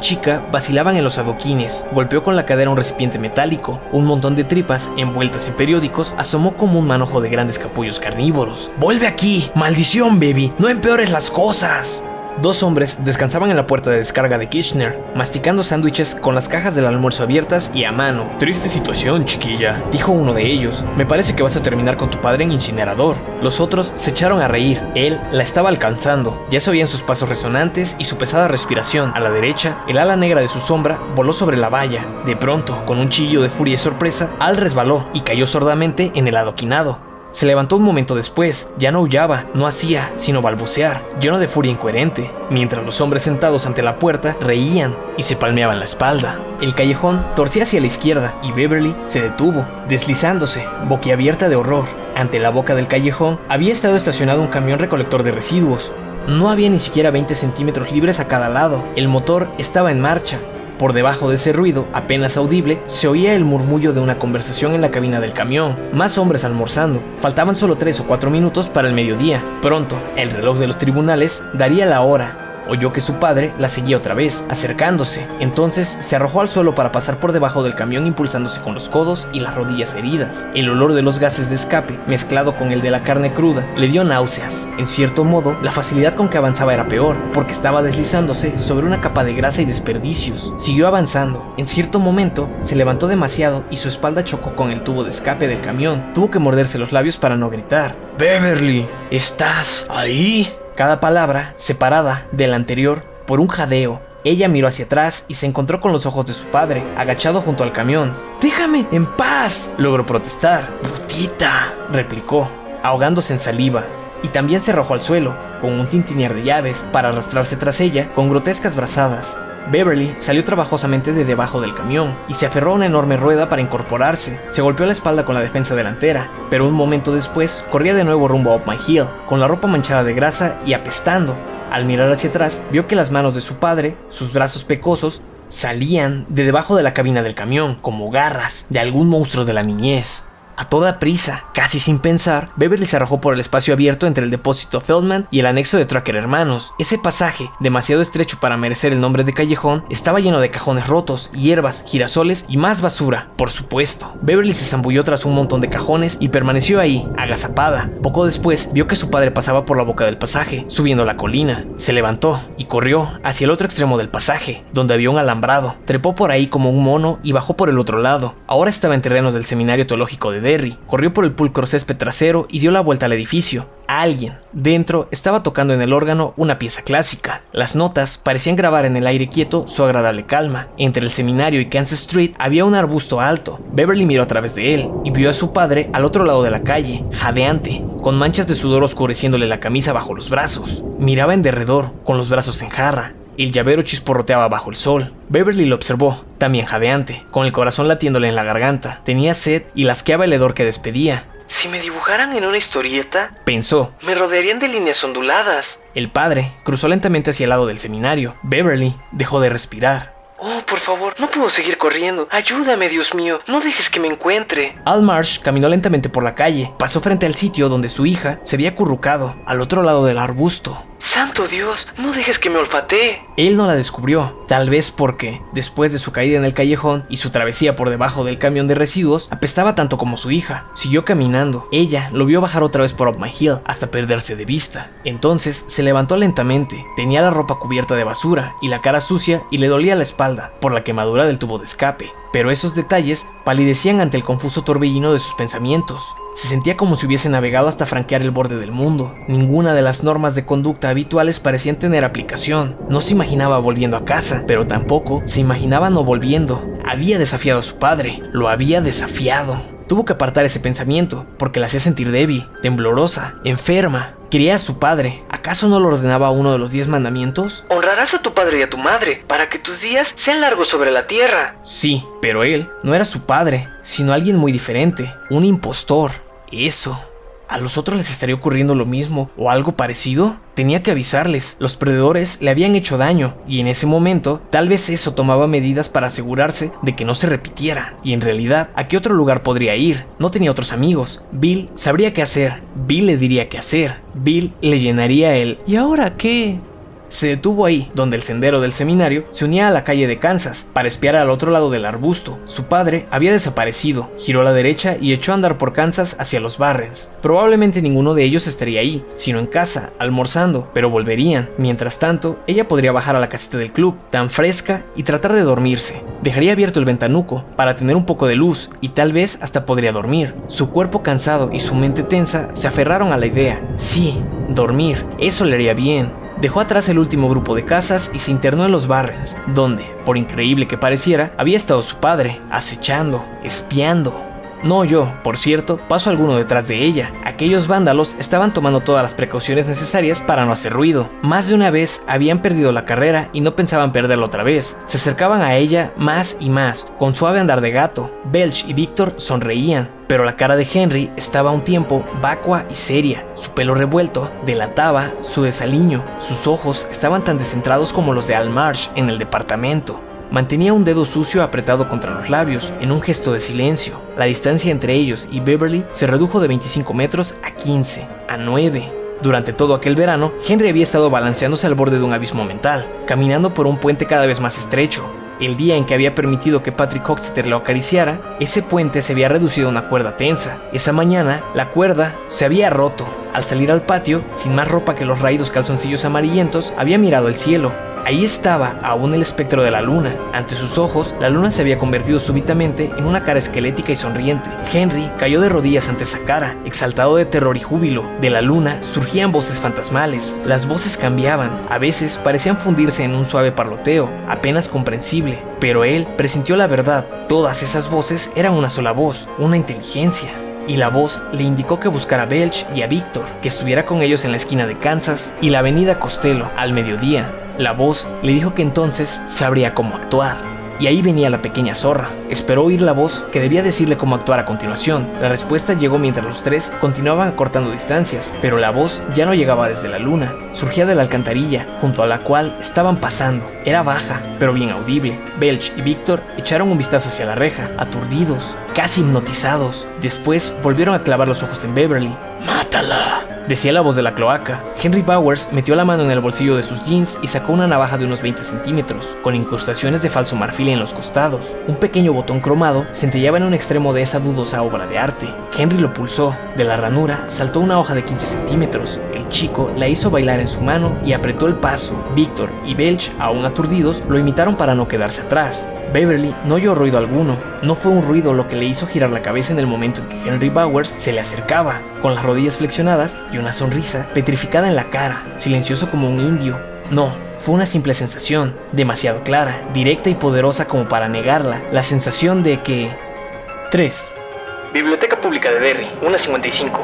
chica vacilaban en los adoquines, golpeó con la cadera un recipiente metálico, un montón de tripas envueltas en periódicos asomó como un manojo de grandes capullos carnívoros. ¡Vuelve aquí! ¡Maldición, baby! ¡No empeores las cosas! Dos hombres descansaban en la puerta de descarga de Kirchner, masticando sándwiches con las cajas del almuerzo abiertas y a mano. Triste situación, chiquilla, dijo uno de ellos. Me parece que vas a terminar con tu padre en incinerador. Los otros se echaron a reír. Él la estaba alcanzando. Ya se oían sus pasos resonantes y su pesada respiración. A la derecha, el ala negra de su sombra voló sobre la valla. De pronto, con un chillo de furia y sorpresa, Al resbaló y cayó sordamente en el adoquinado. Se levantó un momento después, ya no aullaba, no hacía, sino balbucear, lleno de furia incoherente, mientras los hombres sentados ante la puerta reían y se palmeaban la espalda. El callejón torcía hacia la izquierda y Beverly se detuvo, deslizándose, boquiabierta de horror. Ante la boca del callejón había estado estacionado un camión recolector de residuos. No había ni siquiera 20 centímetros libres a cada lado, el motor estaba en marcha, por debajo de ese ruido, apenas audible, se oía el murmullo de una conversación en la cabina del camión. Más hombres almorzando. Faltaban solo tres o cuatro minutos para el mediodía. Pronto, el reloj de los tribunales daría la hora oyó que su padre la seguía otra vez, acercándose. Entonces se arrojó al suelo para pasar por debajo del camión impulsándose con los codos y las rodillas heridas. El olor de los gases de escape, mezclado con el de la carne cruda, le dio náuseas. En cierto modo, la facilidad con que avanzaba era peor, porque estaba deslizándose sobre una capa de grasa y desperdicios. Siguió avanzando. En cierto momento, se levantó demasiado y su espalda chocó con el tubo de escape del camión. Tuvo que morderse los labios para no gritar. Beverly, ¿estás ahí? Cada palabra, separada de la anterior por un jadeo, ella miró hacia atrás y se encontró con los ojos de su padre, agachado junto al camión. ¡Déjame en paz! Logró protestar. ¡Putita! replicó, ahogándose en saliva. Y también se arrojó al suelo, con un tintinear de llaves, para arrastrarse tras ella con grotescas brazadas. Beverly salió trabajosamente de debajo del camión y se aferró a una enorme rueda para incorporarse. Se golpeó la espalda con la defensa delantera, pero un momento después corría de nuevo rumbo a Up My Hill, con la ropa manchada de grasa y apestando. Al mirar hacia atrás, vio que las manos de su padre, sus brazos pecosos, salían de debajo de la cabina del camión, como garras de algún monstruo de la niñez. A toda prisa, casi sin pensar, Beverly se arrojó por el espacio abierto entre el depósito Feldman y el anexo de Tracker Hermanos. Ese pasaje, demasiado estrecho para merecer el nombre de callejón, estaba lleno de cajones rotos, hierbas, girasoles y más basura, por supuesto. Beverly se zambulló tras un montón de cajones y permaneció ahí, agazapada. Poco después, vio que su padre pasaba por la boca del pasaje, subiendo la colina. Se levantó y corrió hacia el otro extremo del pasaje, donde había un alambrado. Trepó por ahí como un mono y bajó por el otro lado. Ahora estaba en terrenos del seminario teológico de corrió por el pulcro césped trasero y dio la vuelta al edificio. Alguien dentro estaba tocando en el órgano una pieza clásica. Las notas parecían grabar en el aire quieto su agradable calma. Entre el seminario y Kansas Street había un arbusto alto. Beverly miró a través de él y vio a su padre al otro lado de la calle, jadeante, con manchas de sudor oscureciéndole la camisa bajo los brazos. Miraba en derredor, con los brazos en jarra, el llavero chisporroteaba bajo el sol. Beverly lo observó, también jadeante, con el corazón latiéndole en la garganta. Tenía sed y lasqueaba el hedor que despedía. Si me dibujaran en una historieta, pensó, me rodearían de líneas onduladas. El padre cruzó lentamente hacia el lado del seminario. Beverly dejó de respirar. Oh, por favor, no puedo seguir corriendo. Ayúdame, Dios mío. No dejes que me encuentre. Al Marsh caminó lentamente por la calle. Pasó frente al sitio donde su hija se había acurrucado, al otro lado del arbusto. Santo Dios, no dejes que me olfatee. Él no la descubrió, tal vez porque, después de su caída en el callejón y su travesía por debajo del camión de residuos, apestaba tanto como su hija. Siguió caminando. Ella lo vio bajar otra vez por Up My Hill hasta perderse de vista. Entonces se levantó lentamente. Tenía la ropa cubierta de basura y la cara sucia y le dolía la espalda por la quemadura del tubo de escape pero esos detalles palidecían ante el confuso torbellino de sus pensamientos. Se sentía como si hubiese navegado hasta franquear el borde del mundo. Ninguna de las normas de conducta habituales parecían tener aplicación. No se imaginaba volviendo a casa, pero tampoco se imaginaba no volviendo. Había desafiado a su padre, lo había desafiado. Tuvo que apartar ese pensamiento, porque la hacía sentir débil, temblorosa, enferma. Quería a su padre. ¿Acaso no lo ordenaba uno de los diez mandamientos? Honrarás a tu padre y a tu madre, para que tus días sean largos sobre la tierra. Sí, pero él no era su padre, sino alguien muy diferente, un impostor. Eso. ¿A los otros les estaría ocurriendo lo mismo o algo parecido? Tenía que avisarles, los perdedores le habían hecho daño y en ese momento tal vez eso tomaba medidas para asegurarse de que no se repitiera. Y en realidad, ¿a qué otro lugar podría ir? No tenía otros amigos. Bill sabría qué hacer, Bill le diría qué hacer, Bill le llenaría el ¿y ahora qué? Se detuvo ahí, donde el sendero del seminario se unía a la calle de Kansas, para espiar al otro lado del arbusto. Su padre había desaparecido, giró a la derecha y echó a andar por Kansas hacia los Barrens. Probablemente ninguno de ellos estaría ahí, sino en casa, almorzando, pero volverían. Mientras tanto, ella podría bajar a la casita del club, tan fresca, y tratar de dormirse. Dejaría abierto el ventanuco para tener un poco de luz y tal vez hasta podría dormir. Su cuerpo cansado y su mente tensa se aferraron a la idea. Sí, dormir, eso le haría bien. Dejó atrás el último grupo de casas y se internó en los Barrens, donde, por increíble que pareciera, había estado su padre, acechando, espiando. No yo, por cierto, paso alguno detrás de ella. Aquellos vándalos estaban tomando todas las precauciones necesarias para no hacer ruido. Más de una vez habían perdido la carrera y no pensaban perderla otra vez. Se acercaban a ella más y más, con suave andar de gato. Belch y Víctor sonreían, pero la cara de Henry estaba un tiempo vacua y seria. Su pelo revuelto delataba su desaliño. Sus ojos estaban tan descentrados como los de Al Marsh en el departamento. Mantenía un dedo sucio apretado contra los labios, en un gesto de silencio. La distancia entre ellos y Beverly se redujo de 25 metros a 15, a 9. Durante todo aquel verano, Henry había estado balanceándose al borde de un abismo mental, caminando por un puente cada vez más estrecho, el día en que había permitido que Patrick Hoxter lo acariciara, ese puente se había reducido a una cuerda tensa. Esa mañana, la cuerda se había roto. Al salir al patio, sin más ropa que los raídos calzoncillos amarillentos, había mirado el cielo. Ahí estaba aún el espectro de la luna. Ante sus ojos, la luna se había convertido súbitamente en una cara esquelética y sonriente. Henry cayó de rodillas ante esa cara, exaltado de terror y júbilo. De la luna surgían voces fantasmales. Las voces cambiaban, a veces parecían fundirse en un suave parloteo, apenas comprensible. Pero él presintió la verdad. Todas esas voces eran una sola voz, una inteligencia y la voz le indicó que buscara a Belch y a Víctor, que estuviera con ellos en la esquina de Kansas y la avenida Costello al mediodía. La voz le dijo que entonces sabría cómo actuar. Y ahí venía la pequeña zorra. Esperó oír la voz que debía decirle cómo actuar a continuación. La respuesta llegó mientras los tres continuaban cortando distancias, pero la voz ya no llegaba desde la luna. Surgía de la alcantarilla, junto a la cual estaban pasando. Era baja, pero bien audible. Belch y Víctor echaron un vistazo hacia la reja, aturdidos, casi hipnotizados. Después volvieron a clavar los ojos en Beverly. ¡Mátala! Decía la voz de la cloaca. Henry Bowers metió la mano en el bolsillo de sus jeans y sacó una navaja de unos 20 centímetros, con incrustaciones de falso marfil en los costados. Un pequeño botón cromado centellaba en un extremo de esa dudosa obra de arte. Henry lo pulsó. De la ranura saltó una hoja de 15 centímetros. El chico la hizo bailar en su mano y apretó el paso. Víctor y Belch, aún aturdidos, lo imitaron para no quedarse atrás. Beverly no oyó ruido alguno. No fue un ruido lo que le hizo girar la cabeza en el momento en que Henry Bowers se le acercaba, con las rodillas flexionadas y una sonrisa petrificada en la cara, silencioso como un indio. No, fue una simple sensación, demasiado clara, directa y poderosa como para negarla, la sensación de que... 3. Biblioteca Pública de Derry, 1.55.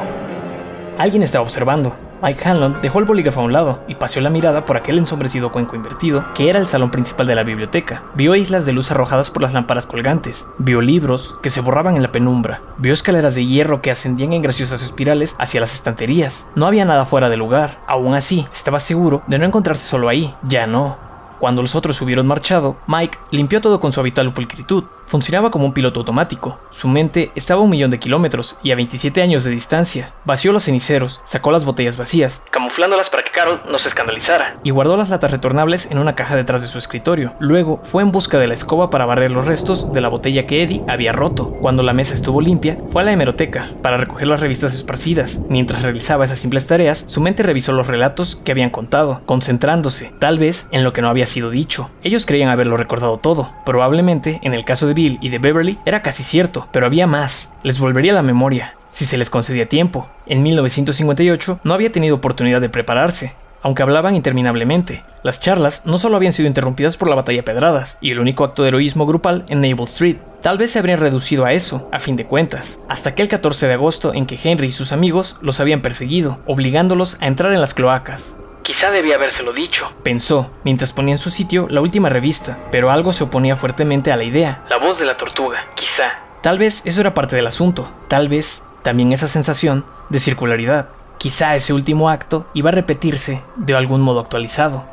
Alguien estaba observando. Mike Hanlon dejó el bolígrafo a un lado y paseó la mirada por aquel ensombrecido cuenco invertido que era el salón principal de la biblioteca. Vio islas de luz arrojadas por las lámparas colgantes, vio libros que se borraban en la penumbra, vio escaleras de hierro que ascendían en graciosas espirales hacia las estanterías. No había nada fuera de lugar. Aún así, estaba seguro de no encontrarse solo ahí. Ya no. Cuando los otros hubieron marchado, Mike limpió todo con su habitual pulcritud. Funcionaba como un piloto automático. Su mente estaba a un millón de kilómetros y a 27 años de distancia. Vació los ceniceros, sacó las botellas vacías, camuflándolas para que Carol no se escandalizara, y guardó las latas retornables en una caja detrás de su escritorio. Luego fue en busca de la escoba para barrer los restos de la botella que Eddie había roto. Cuando la mesa estuvo limpia, fue a la hemeroteca para recoger las revistas esparcidas. Mientras realizaba esas simples tareas, su mente revisó los relatos que habían contado, concentrándose, tal vez, en lo que no había sido dicho. Ellos creían haberlo recordado todo. Probablemente, en el caso de Y de Beverly era casi cierto, pero había más. Les volvería la memoria, si se les concedía tiempo. En 1958 no había tenido oportunidad de prepararse, aunque hablaban interminablemente. Las charlas no solo habían sido interrumpidas por la batalla Pedradas y el único acto de heroísmo grupal en Naval Street, tal vez se habrían reducido a eso, a fin de cuentas, hasta aquel 14 de agosto en que Henry y sus amigos los habían perseguido, obligándolos a entrar en las cloacas. Quizá debía habérselo dicho, pensó, mientras ponía en su sitio la última revista, pero algo se oponía fuertemente a la idea. La voz de la tortuga, quizá. Tal vez eso era parte del asunto, tal vez también esa sensación de circularidad. Quizá ese último acto iba a repetirse de algún modo actualizado.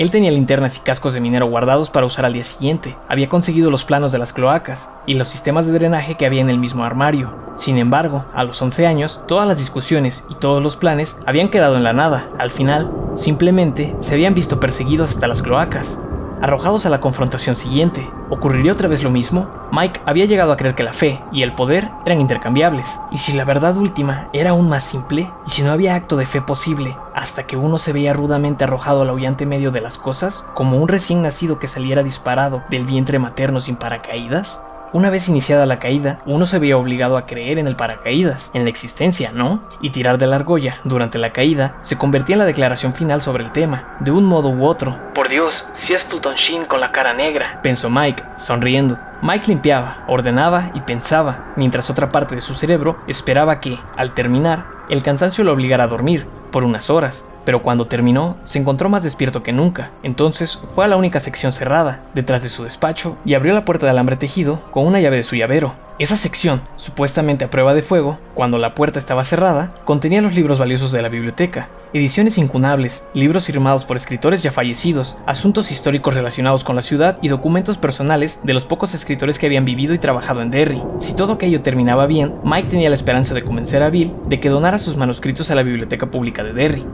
Él tenía linternas y cascos de minero guardados para usar al día siguiente, había conseguido los planos de las cloacas y los sistemas de drenaje que había en el mismo armario. Sin embargo, a los 11 años, todas las discusiones y todos los planes habían quedado en la nada. Al final, simplemente se habían visto perseguidos hasta las cloacas arrojados a la confrontación siguiente. ¿Ocurriría otra vez lo mismo? Mike había llegado a creer que la fe y el poder eran intercambiables, y si la verdad última era aún más simple, y si no había acto de fe posible, hasta que uno se veía rudamente arrojado al aullante medio de las cosas, como un recién nacido que saliera disparado del vientre materno sin paracaídas, una vez iniciada la caída, uno se veía obligado a creer en el paracaídas, en la existencia, ¿no? Y tirar de la argolla durante la caída se convertía en la declaración final sobre el tema, de un modo u otro. Por Dios, si es Pluton Shin con la cara negra, pensó Mike, sonriendo. Mike limpiaba, ordenaba y pensaba, mientras otra parte de su cerebro esperaba que, al terminar, el cansancio lo obligara a dormir, por unas horas, pero cuando terminó se encontró más despierto que nunca. Entonces fue a la única sección cerrada, detrás de su despacho, y abrió la puerta de alambre tejido con una llave de su llavero. Esa sección, supuestamente a prueba de fuego, cuando la puerta estaba cerrada, contenía los libros valiosos de la biblioteca, ediciones incunables, libros firmados por escritores ya fallecidos, asuntos históricos relacionados con la ciudad y documentos personales de los pocos escritores que habían vivido y trabajado en Derry. Si todo aquello terminaba bien, Mike tenía la esperanza de convencer a Bill de que donara sus manuscritos a la biblioteca pública de Derry.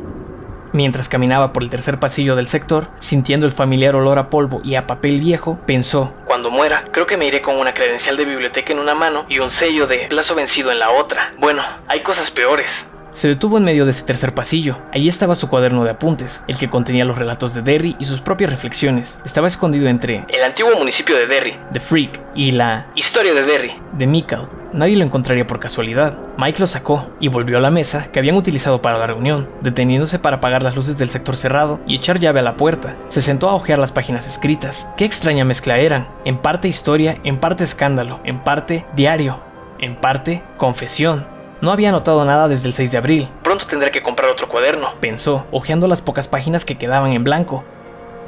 Mientras caminaba por el tercer pasillo del sector, sintiendo el familiar olor a polvo y a papel viejo, pensó, Cuando muera, creo que me iré con una credencial de biblioteca en una mano y un sello de plazo vencido en la otra. Bueno, hay cosas peores. Se detuvo en medio de ese tercer pasillo. Allí estaba su cuaderno de apuntes, el que contenía los relatos de Derry y sus propias reflexiones. Estaba escondido entre el antiguo municipio de Derry, The Freak y la historia de Derry, de Mikal. Nadie lo encontraría por casualidad. Mike lo sacó y volvió a la mesa que habían utilizado para la reunión, deteniéndose para apagar las luces del sector cerrado y echar llave a la puerta. Se sentó a hojear las páginas escritas. Qué extraña mezcla eran. En parte historia, en parte escándalo, en parte diario, en parte confesión. No había anotado nada desde el 6 de abril. Pronto tendré que comprar otro cuaderno, pensó, hojeando las pocas páginas que quedaban en blanco.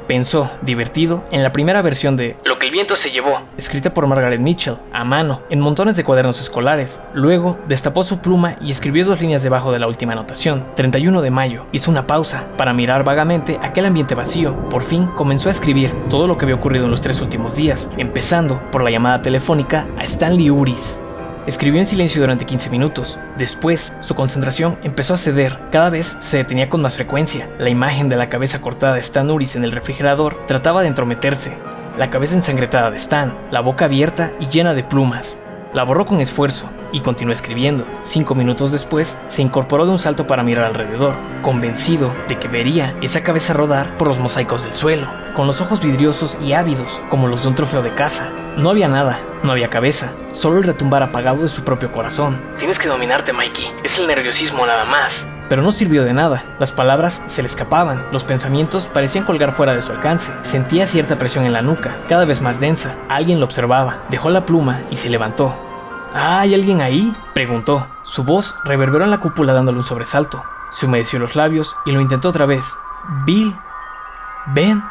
Pensó, divertido, en la primera versión de Lo que el viento se llevó, escrita por Margaret Mitchell, a mano, en montones de cuadernos escolares. Luego, destapó su pluma y escribió dos líneas debajo de la última anotación. 31 de mayo. Hizo una pausa para mirar vagamente aquel ambiente vacío. Por fin comenzó a escribir todo lo que había ocurrido en los tres últimos días, empezando por la llamada telefónica a Stanley Uris. Escribió en silencio durante 15 minutos. Después, su concentración empezó a ceder. Cada vez se detenía con más frecuencia. La imagen de la cabeza cortada de Stan Uris en el refrigerador trataba de entrometerse. La cabeza ensangretada de Stan, la boca abierta y llena de plumas. La borró con esfuerzo y continuó escribiendo. Cinco minutos después, se incorporó de un salto para mirar alrededor, convencido de que vería esa cabeza rodar por los mosaicos del suelo, con los ojos vidriosos y ávidos como los de un trofeo de caza. No había nada, no había cabeza, solo el retumbar apagado de su propio corazón. Tienes que dominarte, Mikey. Es el nerviosismo nada más. Pero no sirvió de nada, las palabras se le escapaban, los pensamientos parecían colgar fuera de su alcance, sentía cierta presión en la nuca, cada vez más densa, alguien lo observaba, dejó la pluma y se levantó. ¿Ah, ¿Hay alguien ahí? preguntó. Su voz reverberó en la cúpula dándole un sobresalto. Se humedeció los labios y lo intentó otra vez. Bill, ven.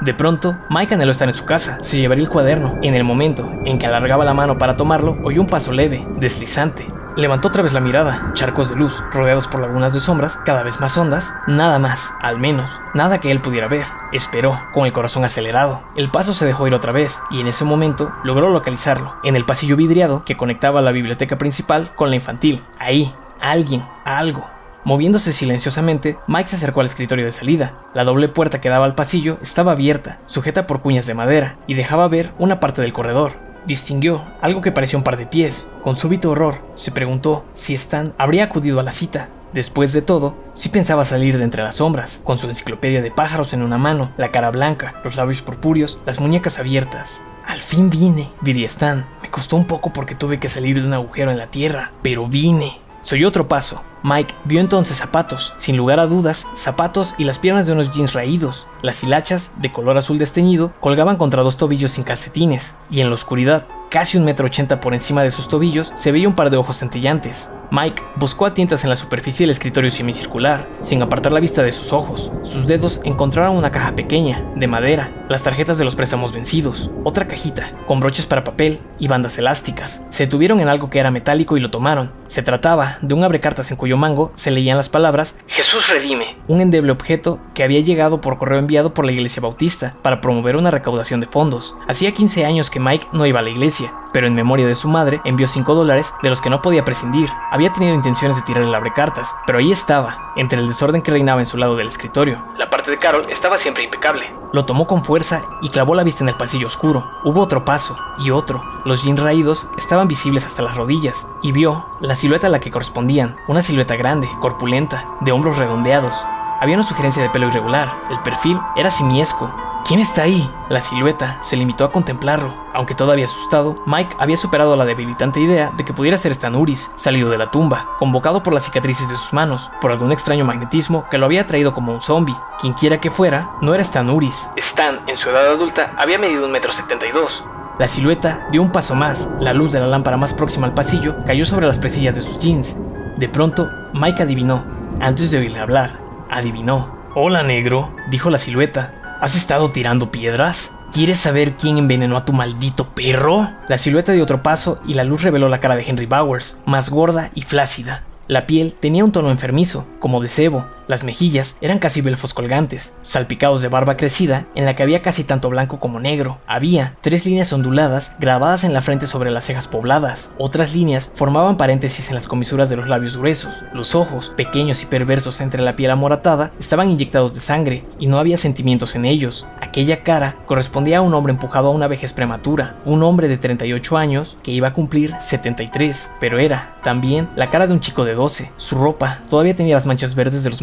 De pronto, Mike anheló estar en su casa, se llevaría el cuaderno. En el momento en que alargaba la mano para tomarlo, oyó un paso leve, deslizante. Levantó otra vez la mirada, charcos de luz, rodeados por lagunas de sombras, cada vez más hondas, nada más, al menos, nada que él pudiera ver. Esperó, con el corazón acelerado. El paso se dejó ir otra vez, y en ese momento logró localizarlo, en el pasillo vidriado que conectaba la biblioteca principal con la infantil. Ahí, alguien, algo, Moviéndose silenciosamente, Mike se acercó al escritorio de salida. La doble puerta que daba al pasillo estaba abierta, sujeta por cuñas de madera, y dejaba ver una parte del corredor. Distinguió algo que parecía un par de pies. Con súbito horror, se preguntó si Stan habría acudido a la cita. Después de todo, sí pensaba salir de entre las sombras, con su enciclopedia de pájaros en una mano, la cara blanca, los labios purpúreos, las muñecas abiertas. Al fin vine, diría Stan. Me costó un poco porque tuve que salir de un agujero en la tierra, pero vine. Soy otro paso. Mike vio entonces zapatos, sin lugar a dudas, zapatos y las piernas de unos jeans raídos. Las hilachas, de color azul desteñido, colgaban contra dos tobillos sin calcetines, y en la oscuridad, casi un metro ochenta por encima de sus tobillos, se veía un par de ojos centellantes. Mike buscó a tientas en la superficie del escritorio semicircular, sin apartar la vista de sus ojos. Sus dedos encontraron una caja pequeña, de madera, las tarjetas de los préstamos vencidos, otra cajita, con broches para papel y bandas elásticas. Se detuvieron en algo que era metálico y lo tomaron. Se trataba de un abrecartas en cuyo mango se leían las palabras Jesús redime, un endeble objeto que había llegado por correo enviado por la iglesia bautista para promover una recaudación de fondos. Hacía 15 años que Mike no iba a la iglesia, pero en memoria de su madre envió 5 dólares de los que no podía prescindir. Había tenido intenciones de tirar el abrecartas, pero ahí estaba, entre el desorden que reinaba en su lado del escritorio. La parte de Carol estaba siempre impecable. Lo tomó con fuerza y clavó la vista en el pasillo oscuro. Hubo otro paso y otro. Los jeans raídos estaban visibles hasta las rodillas y vio la silueta a la que correspondían, una silueta grande, corpulenta, de hombros redondeados. Había una sugerencia de pelo irregular. El perfil era simiesco. ¿Quién está ahí? La silueta se limitó a contemplarlo. Aunque todavía asustado, Mike había superado la debilitante idea de que pudiera ser Stan Uris, salido de la tumba, convocado por las cicatrices de sus manos, por algún extraño magnetismo que lo había traído como un zombie. Quienquiera que fuera, no era Stan Uris. Stan, en su edad adulta, había medido un metro setenta y dos. La silueta dio un paso más. La luz de la lámpara más próxima al pasillo cayó sobre las presillas de sus jeans. De pronto, Mike adivinó, antes de oírle hablar, adivinó. Hola, negro, dijo la silueta. ¿Has estado tirando piedras? ¿Quieres saber quién envenenó a tu maldito perro? La silueta dio otro paso y la luz reveló la cara de Henry Bowers, más gorda y flácida. La piel tenía un tono enfermizo, como de cebo. Las mejillas eran casi belfos colgantes, salpicados de barba crecida, en la que había casi tanto blanco como negro. Había tres líneas onduladas grabadas en la frente sobre las cejas pobladas. Otras líneas formaban paréntesis en las comisuras de los labios gruesos. Los ojos, pequeños y perversos entre la piel amoratada, estaban inyectados de sangre, y no había sentimientos en ellos. Aquella cara correspondía a un hombre empujado a una vejez prematura, un hombre de 38 años que iba a cumplir 73, pero era también la cara de un chico de 12. Su ropa todavía tenía las manchas verdes de los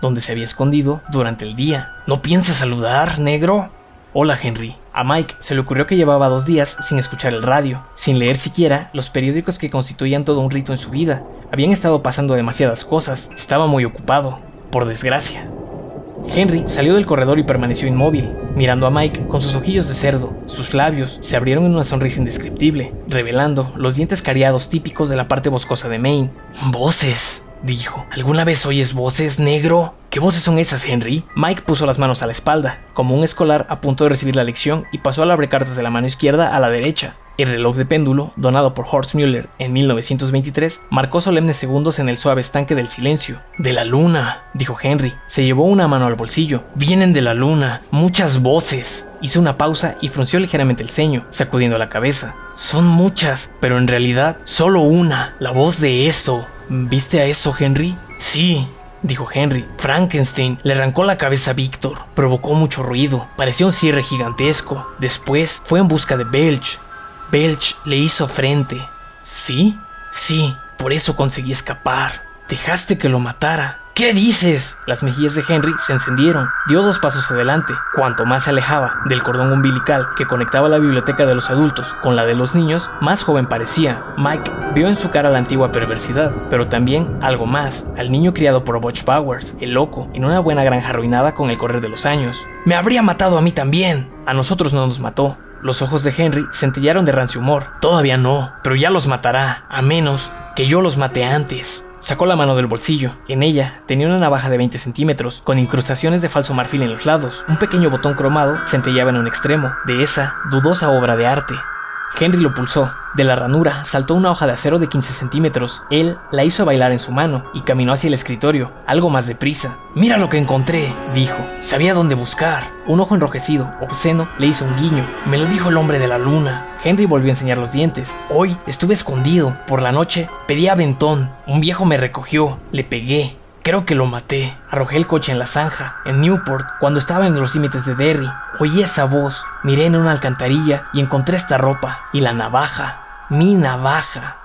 donde se había escondido durante el día. ¿No piensas saludar, negro? Hola, Henry. A Mike se le ocurrió que llevaba dos días sin escuchar el radio, sin leer siquiera los periódicos que constituían todo un rito en su vida. Habían estado pasando demasiadas cosas, estaba muy ocupado, por desgracia. Henry salió del corredor y permaneció inmóvil, mirando a Mike con sus ojillos de cerdo. Sus labios se abrieron en una sonrisa indescriptible, revelando los dientes cariados típicos de la parte boscosa de Maine. Voces, dijo. ¿Alguna vez oyes voces, negro? ¿Qué voces son esas, Henry? Mike puso las manos a la espalda, como un escolar a punto de recibir la lección, y pasó al abrecartas de la mano izquierda a la derecha. El reloj de péndulo, donado por Horst Müller en 1923, marcó solemnes segundos en el suave estanque del silencio. De la luna, dijo Henry. Se llevó una mano al bolsillo. Vienen de la luna. Muchas voces. Hizo una pausa y frunció ligeramente el ceño, sacudiendo la cabeza. Son muchas, pero en realidad solo una. La voz de eso. ¿Viste a eso, Henry? Sí, dijo Henry. Frankenstein le arrancó la cabeza a Víctor. Provocó mucho ruido. Parecía un cierre gigantesco. Después fue en busca de Belch. Belch le hizo frente. ¿Sí? Sí, por eso conseguí escapar. Dejaste que lo matara. ¿Qué dices? Las mejillas de Henry se encendieron. Dio dos pasos adelante. Cuanto más se alejaba del cordón umbilical que conectaba la biblioteca de los adultos con la de los niños, más joven parecía. Mike vio en su cara la antigua perversidad, pero también algo más, al niño criado por Butch Powers, el loco, en una buena granja arruinada con el correr de los años. Me habría matado a mí también. A nosotros no nos mató, los ojos de Henry centillaron de rancio humor. Todavía no, pero ya los matará, a menos que yo los mate antes. Sacó la mano del bolsillo. En ella tenía una navaja de 20 centímetros, con incrustaciones de falso marfil en los lados. Un pequeño botón cromado centellaba en un extremo de esa dudosa obra de arte. Henry lo pulsó. De la ranura saltó una hoja de acero de 15 centímetros. Él la hizo bailar en su mano y caminó hacia el escritorio, algo más deprisa. Mira lo que encontré, dijo. Sabía dónde buscar. Un ojo enrojecido, obsceno, le hizo un guiño. Me lo dijo el hombre de la luna. Henry volvió a enseñar los dientes. Hoy estuve escondido. Por la noche pedí aventón. Un viejo me recogió. Le pegué. Creo que lo maté. Arrojé el coche en la zanja, en Newport, cuando estaba en los límites de Derry. Oí esa voz, miré en una alcantarilla y encontré esta ropa y la navaja. Mi navaja.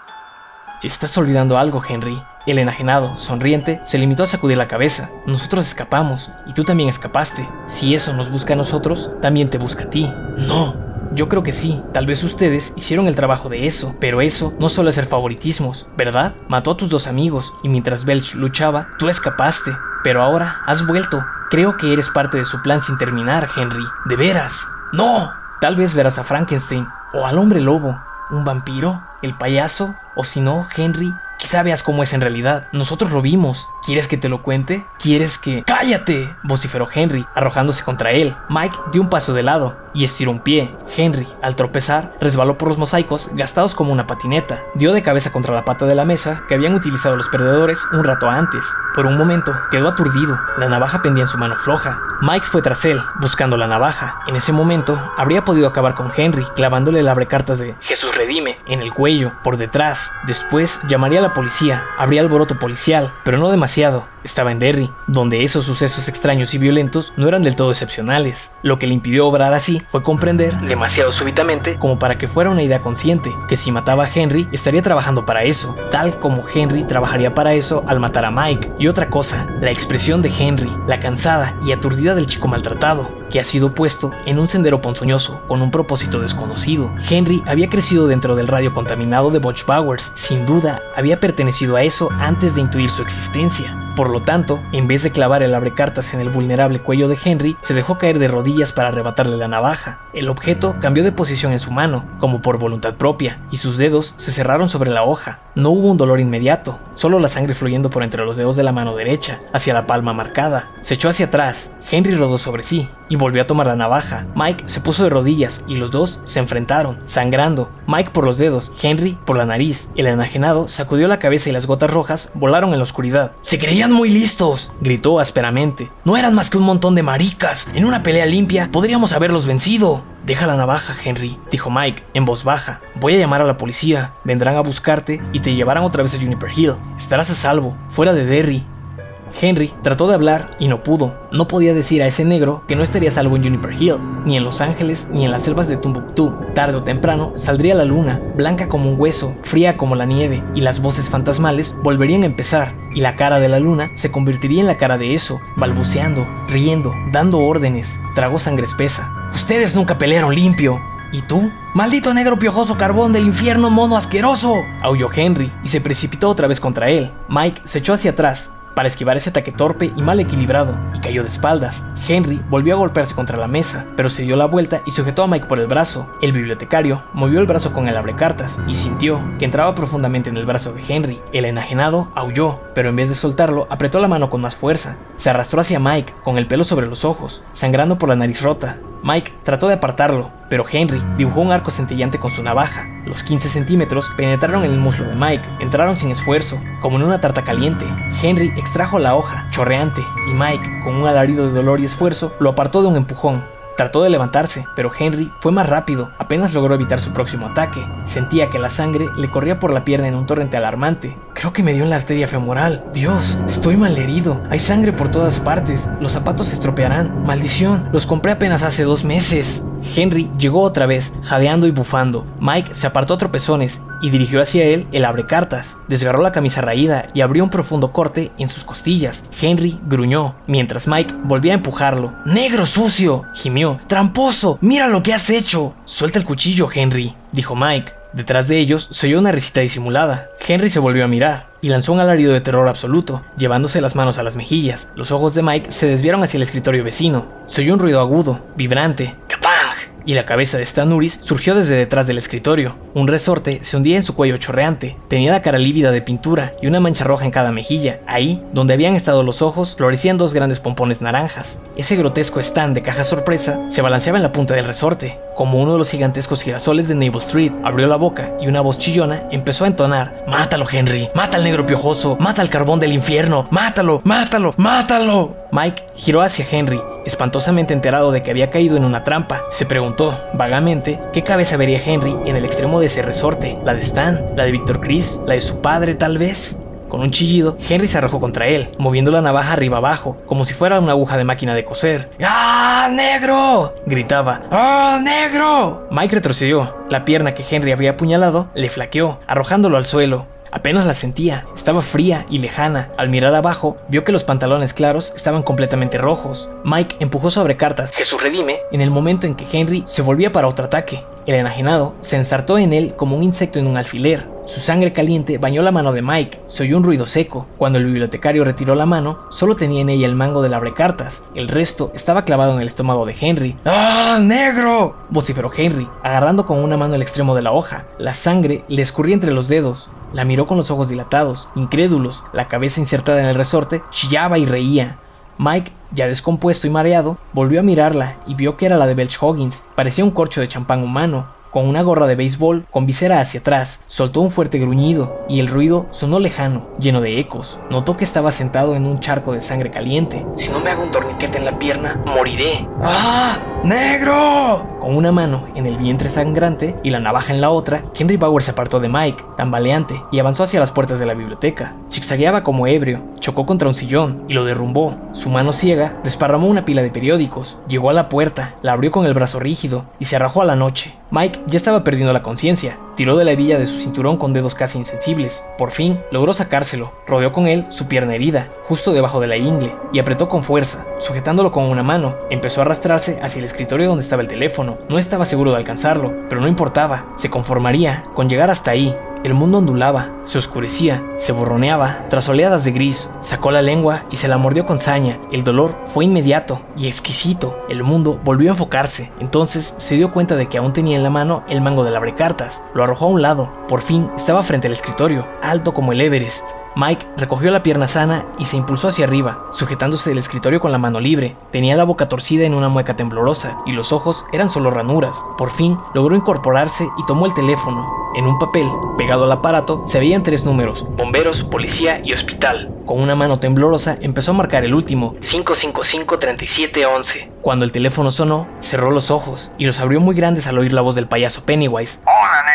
Estás olvidando algo, Henry. El enajenado, sonriente, se limitó a sacudir la cabeza. Nosotros escapamos, y tú también escapaste. Si eso nos busca a nosotros, también te busca a ti. No, yo creo que sí, tal vez ustedes hicieron el trabajo de eso, pero eso no suele ser favoritismos, ¿verdad? Mató a tus dos amigos y mientras Belch luchaba, tú escapaste, pero ahora has vuelto. Creo que eres parte de su plan sin terminar, Henry. ¿De veras? ¡No! Tal vez verás a Frankenstein o al hombre lobo, un vampiro, el payaso, o si no, Henry, Quizá veas cómo es en realidad. Nosotros lo vimos. ¿Quieres que te lo cuente? ¿Quieres que... ¡Cállate! vociferó Henry, arrojándose contra él. Mike dio un paso de lado y estiró un pie. Henry, al tropezar, resbaló por los mosaicos gastados como una patineta. Dio de cabeza contra la pata de la mesa que habían utilizado los perdedores un rato antes. Por un momento quedó aturdido. La navaja pendía en su mano floja. Mike fue tras él, buscando la navaja. En ese momento, habría podido acabar con Henry, clavándole el abrecartas de Jesús redime en el cuello, por detrás. Después llamaría a la policía, habría alboroto policial, pero no demasiado. Estaba en Derry, donde esos sucesos extraños y violentos no eran del todo excepcionales. Lo que le impidió obrar así fue comprender, demasiado súbitamente, como para que fuera una idea consciente, que si mataba a Henry estaría trabajando para eso, tal como Henry trabajaría para eso al matar a Mike. Y otra cosa, la expresión de Henry, la cansada y aturdida del chico maltratado, que ha sido puesto en un sendero ponzoñoso con un propósito desconocido. Henry había crecido dentro del radio contaminado de Butch Bowers, sin duda había pertenecido a eso antes de intuir su existencia. Por lo tanto, en vez de clavar el abrecartas en el vulnerable cuello de Henry, se dejó caer de rodillas para arrebatarle la navaja. El objeto cambió de posición en su mano, como por voluntad propia, y sus dedos se cerraron sobre la hoja. No hubo un dolor inmediato, solo la sangre fluyendo por entre los dedos de la mano derecha, hacia la palma marcada. Se echó hacia atrás, Henry rodó sobre sí y volvió a tomar la navaja. Mike se puso de rodillas y los dos se enfrentaron, sangrando. Mike por los dedos, Henry por la nariz. El enajenado sacudió la cabeza y las gotas rojas volaron en la oscuridad. Se creían muy listos, gritó ásperamente. No eran más que un montón de maricas. En una pelea limpia podríamos haberlos vencido. Deja la navaja, Henry, dijo Mike, en voz baja. Voy a llamar a la policía. Vendrán a buscarte y te llevarán otra vez a Juniper Hill. Estarás a salvo, fuera de Derry. Henry trató de hablar y no pudo. No podía decir a ese negro que no estaría salvo en Juniper Hill, ni en Los Ángeles, ni en las selvas de Tumbuktu. Tarde o temprano saldría la luna, blanca como un hueso, fría como la nieve, y las voces fantasmales volverían a empezar, y la cara de la luna se convertiría en la cara de eso, balbuceando, riendo, dando órdenes. Tragó sangre espesa. Ustedes nunca pelearon limpio. ¿Y tú? ¡Maldito negro piojoso carbón del infierno mono asqueroso! aulló Henry y se precipitó otra vez contra él. Mike se echó hacia atrás, para esquivar ese ataque torpe y mal equilibrado, y cayó de espaldas. Henry volvió a golpearse contra la mesa, pero se dio la vuelta y sujetó a Mike por el brazo. El bibliotecario movió el brazo con el abrecartas y sintió que entraba profundamente en el brazo de Henry. El enajenado aulló, pero en vez de soltarlo, apretó la mano con más fuerza. Se arrastró hacia Mike, con el pelo sobre los ojos, sangrando por la nariz rota. Mike trató de apartarlo, pero Henry dibujó un arco centellante con su navaja. Los 15 centímetros penetraron en el muslo de Mike, entraron sin esfuerzo, como en una tarta caliente. Henry extrajo la hoja, chorreante, y Mike, con un alarido de dolor y esfuerzo, lo apartó de un empujón. Trató de levantarse, pero Henry fue más rápido, apenas logró evitar su próximo ataque. Sentía que la sangre le corría por la pierna en un torrente alarmante. Creo que me dio en la arteria femoral. Dios, estoy mal herido. Hay sangre por todas partes. Los zapatos se estropearán. Maldición, los compré apenas hace dos meses. Henry llegó otra vez, jadeando y bufando. Mike se apartó a tropezones y dirigió hacia él el abrecartas. Desgarró la camisa raída y abrió un profundo corte en sus costillas. Henry gruñó, mientras Mike volvía a empujarlo. ¡Negro sucio! gimió. ¡Tramposo! ¡Mira lo que has hecho! Suelta el cuchillo, Henry, dijo Mike. Detrás de ellos se oyó una risita disimulada. Henry se volvió a mirar y lanzó un alarido de terror absoluto, llevándose las manos a las mejillas. Los ojos de Mike se desviaron hacia el escritorio vecino. Se oyó un ruido agudo, vibrante, y la cabeza de Stanuris surgió desde detrás del escritorio. Un resorte se hundía en su cuello chorreante, tenía la cara lívida de pintura y una mancha roja en cada mejilla. Ahí, donde habían estado los ojos, florecían dos grandes pompones naranjas. Ese grotesco stand de caja sorpresa se balanceaba en la punta del resorte, como uno de los gigantescos girasoles de Naval Street. Abrió la boca y una voz chillona empezó a entonar: Mátalo, Henry, mata al negro piojoso, mata al carbón del infierno, mátalo, mátalo, mátalo. Mike giró hacia Henry espantosamente enterado de que había caído en una trampa, se preguntó, vagamente, qué cabeza vería Henry en el extremo de ese resorte, la de Stan, la de Victor Chris, la de su padre tal vez. Con un chillido, Henry se arrojó contra él, moviendo la navaja arriba abajo, como si fuera una aguja de máquina de coser. ¡Ah, negro! gritaba. ¡Ah, negro! Mike retrocedió. La pierna que Henry había apuñalado le flaqueó, arrojándolo al suelo. Apenas la sentía, estaba fría y lejana. Al mirar abajo, vio que los pantalones claros estaban completamente rojos. Mike empujó sobre cartas Jesús redime en el momento en que Henry se volvía para otro ataque. El enajenado se ensartó en él como un insecto en un alfiler. Su sangre caliente bañó la mano de Mike. Se oyó un ruido seco. Cuando el bibliotecario retiró la mano, solo tenía en ella el mango del abrecartas. El resto estaba clavado en el estómago de Henry. ¡Ah, negro! vociferó Henry, agarrando con una mano el extremo de la hoja. La sangre le escurría entre los dedos. La miró con los ojos dilatados, incrédulos. La cabeza insertada en el resorte chillaba y reía. Mike, ya descompuesto y mareado, volvió a mirarla y vio que era la de Belch Hoggins. Parecía un corcho de champán humano, con una gorra de béisbol con visera hacia atrás. Soltó un fuerte gruñido y el ruido sonó lejano, lleno de ecos. Notó que estaba sentado en un charco de sangre caliente. Si no me hago un torniquete en la pierna, moriré. ¡Ah! ¡Negro! Con una mano en el vientre sangrante y la navaja en la otra, Henry Bauer se apartó de Mike, tambaleante, y avanzó hacia las puertas de la biblioteca. Zigzagueaba como ebrio, chocó contra un sillón y lo derrumbó. Su mano ciega desparramó una pila de periódicos, llegó a la puerta, la abrió con el brazo rígido y se arrojó a la noche. Mike ya estaba perdiendo la conciencia, tiró de la hebilla de su cinturón con dedos casi insensibles. Por fin logró sacárselo, rodeó con él su pierna herida, justo debajo de la ingle, y apretó con fuerza, sujetándolo con una mano. Empezó a arrastrarse hacia el escritorio donde estaba el teléfono. No estaba seguro de alcanzarlo, pero no importaba, se conformaría con llegar hasta ahí. El mundo ondulaba, se oscurecía, se borroneaba, tras oleadas de gris, sacó la lengua y se la mordió con saña. El dolor fue inmediato y exquisito. El mundo volvió a enfocarse. Entonces se dio cuenta de que aún tenía en la mano el mango del abrecartas. Lo arrojó a un lado. Por fin estaba frente al escritorio, alto como el Everest. Mike recogió la pierna sana y se impulsó hacia arriba, sujetándose del escritorio con la mano libre. Tenía la boca torcida en una mueca temblorosa y los ojos eran solo ranuras. Por fin logró incorporarse y tomó el teléfono. En un papel, pegado al aparato, se veían tres números: bomberos, policía y hospital. Con una mano temblorosa empezó a marcar el último: 555-3711. Cuando el teléfono sonó, cerró los ojos y los abrió muy grandes al oír la voz del payaso Pennywise. Hola.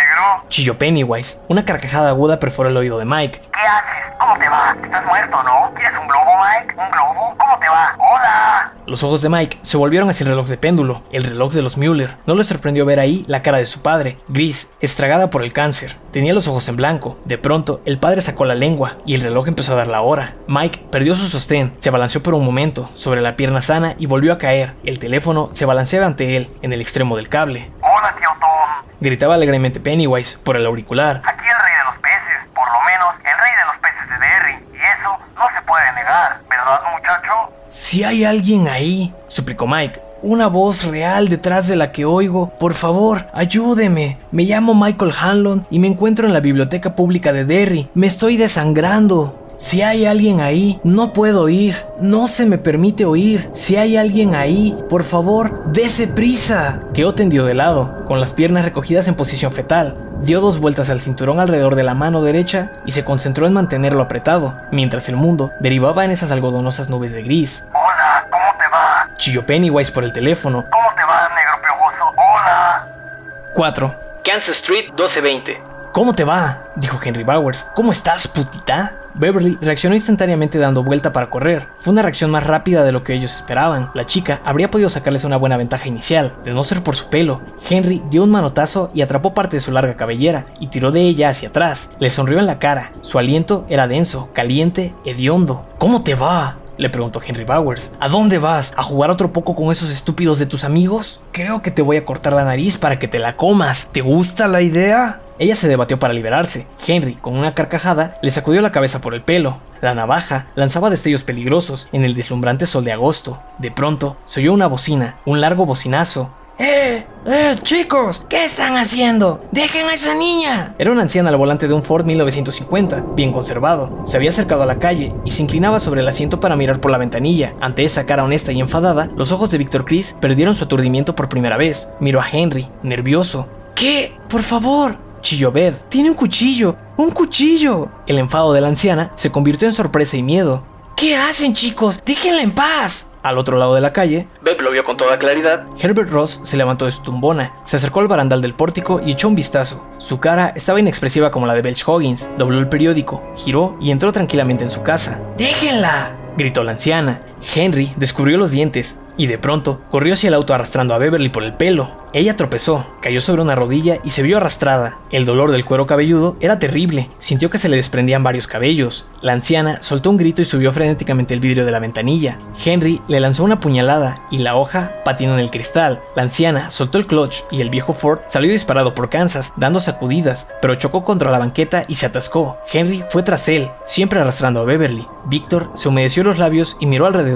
Chilló Pennywise. Una carcajada aguda perforó el oído de Mike. ¿Qué haces? ¿Cómo te va? ¿Estás muerto, no? ¿Quieres un globo, Mike? ¿Un globo? ¿Cómo te va? ¡Hola! Los ojos de Mike se volvieron hacia el reloj de péndulo, el reloj de los Mueller. No le sorprendió ver ahí la cara de su padre, gris, estragada por el cáncer. Tenía los ojos en blanco. De pronto, el padre sacó la lengua y el reloj empezó a dar la hora. Mike perdió su sostén, se balanceó por un momento sobre la pierna sana y volvió a caer. El teléfono se balanceaba ante él, en el extremo del cable. Hola, tío Tom. Gritaba alegremente Pennywise por el auricular. Aquí el rey de los peces, por lo menos el rey de los peces de Derry, y eso no se puede negar. Si hay alguien ahí, suplicó Mike. Una voz real detrás de la que oigo. Por favor, ayúdeme. Me llamo Michael Hanlon y me encuentro en la biblioteca pública de Derry. Me estoy desangrando. Si hay alguien ahí, no puedo oír. No se me permite oír. Si hay alguien ahí, por favor, dese prisa. Quedó tendido de lado, con las piernas recogidas en posición fetal. Dio dos vueltas al cinturón alrededor de la mano derecha y se concentró en mantenerlo apretado, mientras el mundo derivaba en esas algodonosas nubes de gris. Hola, ¿cómo te va? Chilló Pennywise por el teléfono. ¿Cómo te va, negro piojoso? Hola. 4. Kansas Street 1220. ¿Cómo te va? dijo Henry Bowers. ¿Cómo estás, putita? Beverly reaccionó instantáneamente dando vuelta para correr. Fue una reacción más rápida de lo que ellos esperaban. La chica habría podido sacarles una buena ventaja inicial, de no ser por su pelo. Henry dio un manotazo y atrapó parte de su larga cabellera y tiró de ella hacia atrás. Le sonrió en la cara. Su aliento era denso, caliente, hediondo. ¿Cómo te va? Le preguntó Henry Bowers. ¿A dónde vas? ¿A jugar otro poco con esos estúpidos de tus amigos? Creo que te voy a cortar la nariz para que te la comas. ¿Te gusta la idea? Ella se debatió para liberarse. Henry, con una carcajada, le sacudió la cabeza por el pelo. La navaja lanzaba destellos peligrosos en el deslumbrante sol de agosto. De pronto, se oyó una bocina, un largo bocinazo. ¡Eh! ¡Eh, chicos! ¿Qué están haciendo? ¡Dejen a esa niña! Era una anciana al volante de un Ford 1950, bien conservado. Se había acercado a la calle y se inclinaba sobre el asiento para mirar por la ventanilla. Ante esa cara honesta y enfadada, los ojos de Víctor Chris perdieron su aturdimiento por primera vez. Miró a Henry, nervioso. ¿Qué? Por favor, chilló Beth. Tiene un cuchillo, un cuchillo. El enfado de la anciana se convirtió en sorpresa y miedo. ¿Qué hacen, chicos? Déjenla en paz. Al otro lado de la calle, Beb lo vio con toda claridad. Herbert Ross se levantó de su tumbona, se acercó al barandal del pórtico y echó un vistazo. Su cara estaba inexpresiva como la de Belch Hoggins. Dobló el periódico, giró y entró tranquilamente en su casa. ¡Déjenla! gritó la anciana. Henry descubrió los dientes y de pronto corrió hacia el auto arrastrando a Beverly por el pelo. Ella tropezó, cayó sobre una rodilla y se vio arrastrada. El dolor del cuero cabelludo era terrible, sintió que se le desprendían varios cabellos. La anciana soltó un grito y subió frenéticamente el vidrio de la ventanilla. Henry le lanzó una puñalada y la hoja patinó en el cristal. La anciana soltó el clutch y el viejo Ford salió disparado por Kansas, dando sacudidas, pero chocó contra la banqueta y se atascó. Henry fue tras él, siempre arrastrando a Beverly. Víctor se humedeció los labios y miró alrededor.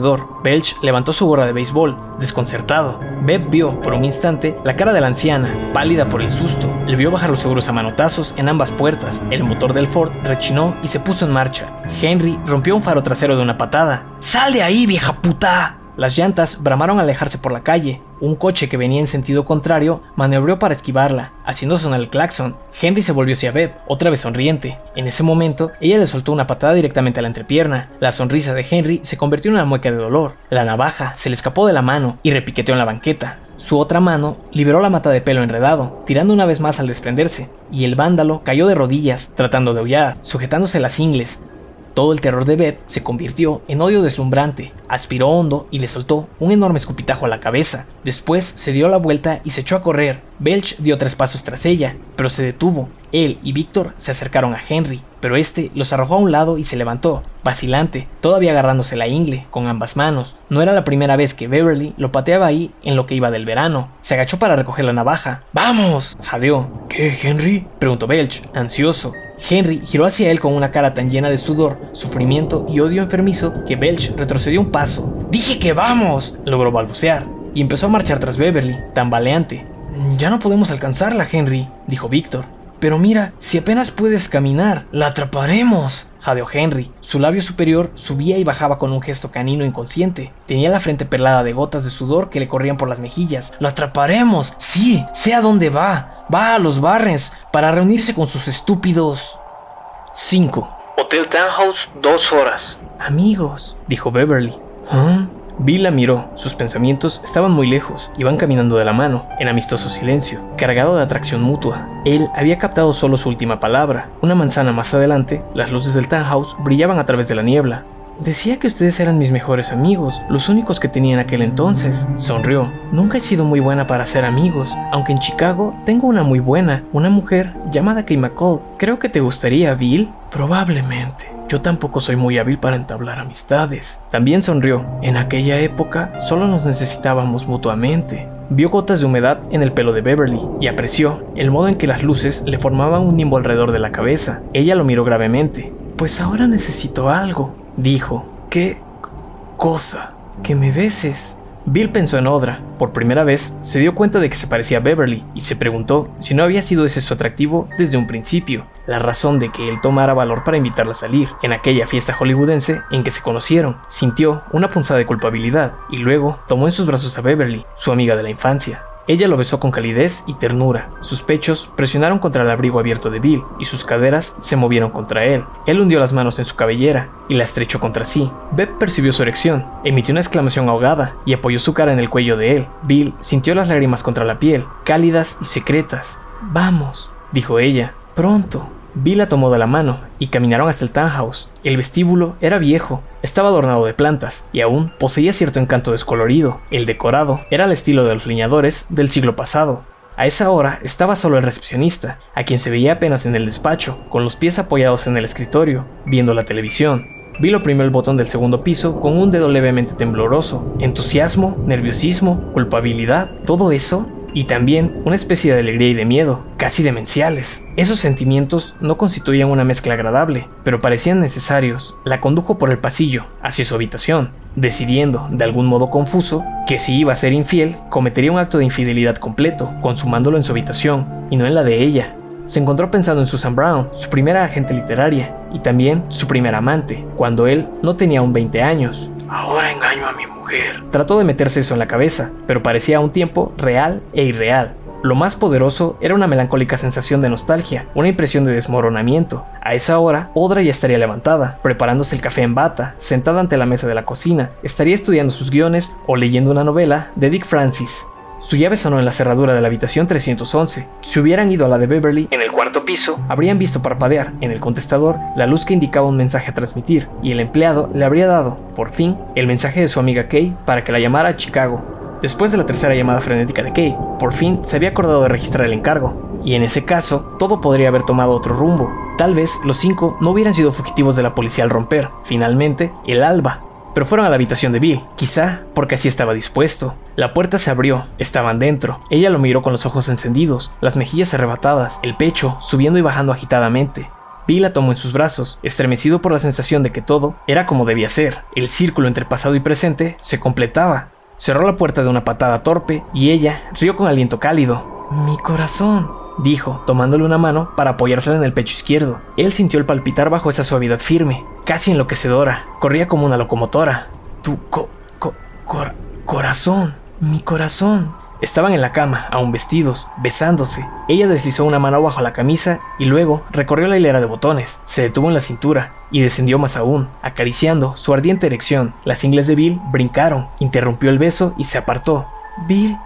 Belch levantó su gorra de béisbol, desconcertado. Beb vio, por un instante, la cara de la anciana, pálida por el susto. Le vio bajar los seguros a manotazos en ambas puertas. El motor del Ford rechinó y se puso en marcha. Henry rompió un faro trasero de una patada. ¡Sal de ahí, vieja puta! Las llantas bramaron al alejarse por la calle. Un coche que venía en sentido contrario maniobró para esquivarla, haciendo sonar el claxon. Henry se volvió hacia Beb, otra vez sonriente. En ese momento, ella le soltó una patada directamente a la entrepierna. La sonrisa de Henry se convirtió en una mueca de dolor. La navaja se le escapó de la mano y repiqueteó en la banqueta. Su otra mano liberó la mata de pelo enredado, tirando una vez más al desprenderse, y el vándalo cayó de rodillas, tratando de aullar, sujetándose las ingles. Todo el terror de Beth se convirtió en odio deslumbrante. Aspiró hondo y le soltó un enorme escupitajo a la cabeza. Después se dio la vuelta y se echó a correr. Belch dio tres pasos tras ella, pero se detuvo. Él y Víctor se acercaron a Henry, pero este los arrojó a un lado y se levantó, vacilante, todavía agarrándose la ingle con ambas manos. No era la primera vez que Beverly lo pateaba ahí en lo que iba del verano. Se agachó para recoger la navaja. ¡Vamos! jadeó. ¿Qué, Henry? preguntó Belch, ansioso. Henry giró hacia él con una cara tan llena de sudor, sufrimiento y odio enfermizo que Belch retrocedió un paso. ¡Dije que vamos! logró balbucear, y empezó a marchar tras Beverly, tambaleante. Ya no podemos alcanzarla, Henry, dijo Víctor. Pero mira, si apenas puedes caminar, la atraparemos. Jadeó Henry. Su labio superior subía y bajaba con un gesto canino inconsciente. Tenía la frente perlada de gotas de sudor que le corrían por las mejillas. ¡Lo atraparemos! Sí, sé a dónde va. Va a los Barrens para reunirse con sus estúpidos. 5. Hotel Townhouse, dos horas. Amigos, dijo Beverly. ¿Ah? Bill la miró, sus pensamientos estaban muy lejos, iban caminando de la mano, en amistoso silencio, cargado de atracción mutua. Él había captado solo su última palabra. Una manzana más adelante, las luces del townhouse brillaban a través de la niebla. Decía que ustedes eran mis mejores amigos, los únicos que tenía en aquel entonces. Sonrió. Nunca he sido muy buena para ser amigos, aunque en Chicago tengo una muy buena, una mujer llamada Kay McCall. Creo que te gustaría, Bill. Probablemente. Yo tampoco soy muy hábil para entablar amistades. También sonrió. En aquella época solo nos necesitábamos mutuamente. Vio gotas de humedad en el pelo de Beverly y apreció el modo en que las luces le formaban un nimbo alrededor de la cabeza. Ella lo miró gravemente. Pues ahora necesito algo, dijo. ¿Qué cosa? que me beses. Bill pensó en Odra. Por primera vez se dio cuenta de que se parecía a Beverly y se preguntó si no había sido ese su atractivo desde un principio, la razón de que él tomara valor para invitarla a salir. En aquella fiesta hollywoodense en que se conocieron, sintió una punzada de culpabilidad y luego tomó en sus brazos a Beverly, su amiga de la infancia. Ella lo besó con calidez y ternura. Sus pechos presionaron contra el abrigo abierto de Bill y sus caderas se movieron contra él. Él hundió las manos en su cabellera y la estrechó contra sí. Beth percibió su erección, emitió una exclamación ahogada y apoyó su cara en el cuello de él. Bill sintió las lágrimas contra la piel, cálidas y secretas. Vamos, dijo ella, pronto. Bill la tomó de la mano y caminaron hasta el townhouse. El vestíbulo era viejo, estaba adornado de plantas y aún poseía cierto encanto descolorido. El decorado era al estilo de los leñadores del siglo pasado. A esa hora estaba solo el recepcionista, a quien se veía apenas en el despacho, con los pies apoyados en el escritorio, viendo la televisión. Bill oprimió el botón del segundo piso con un dedo levemente tembloroso. Entusiasmo, nerviosismo, culpabilidad, todo eso y también una especie de alegría y de miedo, casi demenciales. Esos sentimientos no constituían una mezcla agradable, pero parecían necesarios. La condujo por el pasillo, hacia su habitación, decidiendo, de algún modo confuso, que si iba a ser infiel, cometería un acto de infidelidad completo, consumándolo en su habitación, y no en la de ella. Se encontró pensando en Susan Brown, su primera agente literaria, y también su primer amante, cuando él no tenía aún 20 años. Ahora engaño a mi mujer. Trató de meterse eso en la cabeza, pero parecía a un tiempo real e irreal. Lo más poderoso era una melancólica sensación de nostalgia, una impresión de desmoronamiento. A esa hora, Odra ya estaría levantada, preparándose el café en bata, sentada ante la mesa de la cocina, estaría estudiando sus guiones o leyendo una novela de Dick Francis. Su llave sonó en la cerradura de la habitación 311. Si hubieran ido a la de Beverly, En el cuarto piso, habrían visto parpadear en el contestador la luz que indicaba un mensaje a transmitir, y el empleado le habría dado, por fin, el mensaje de su amiga Kay para que la llamara a Chicago. Después de la tercera llamada frenética de Kay, por fin se había acordado de registrar el encargo, y en ese caso, todo podría haber tomado otro rumbo. Tal vez los cinco no hubieran sido fugitivos de la policía al romper, finalmente, el alba, pero fueron a la habitación de Bill, quizá porque así estaba dispuesto. La puerta se abrió, estaban dentro. Ella lo miró con los ojos encendidos, las mejillas arrebatadas, el pecho subiendo y bajando agitadamente. Bill la tomó en sus brazos, estremecido por la sensación de que todo era como debía ser. El círculo entre pasado y presente se completaba. Cerró la puerta de una patada torpe y ella rió con aliento cálido. Mi corazón, dijo, tomándole una mano para apoyársela en el pecho izquierdo. Él sintió el palpitar bajo esa suavidad firme, casi enloquecedora. Corría como una locomotora. Tu co co cor corazón, mi corazón. Estaban en la cama, aún vestidos, besándose. Ella deslizó una mano bajo la camisa y luego recorrió la hilera de botones, se detuvo en la cintura y descendió más aún, acariciando su ardiente erección. Las ingles de Bill brincaron, interrumpió el beso y se apartó. Bill,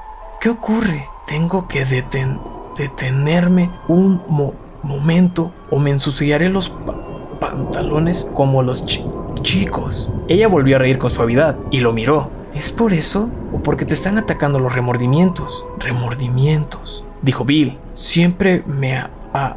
¿qué ocurre? Tengo que deten detenerme un mo momento o me ensuciaré los pa pantalones como los chi chicos. Ella volvió a reír con suavidad y lo miró. ¿Es por eso o porque te están atacando los remordimientos? Remordimientos, dijo Bill. Siempre me a a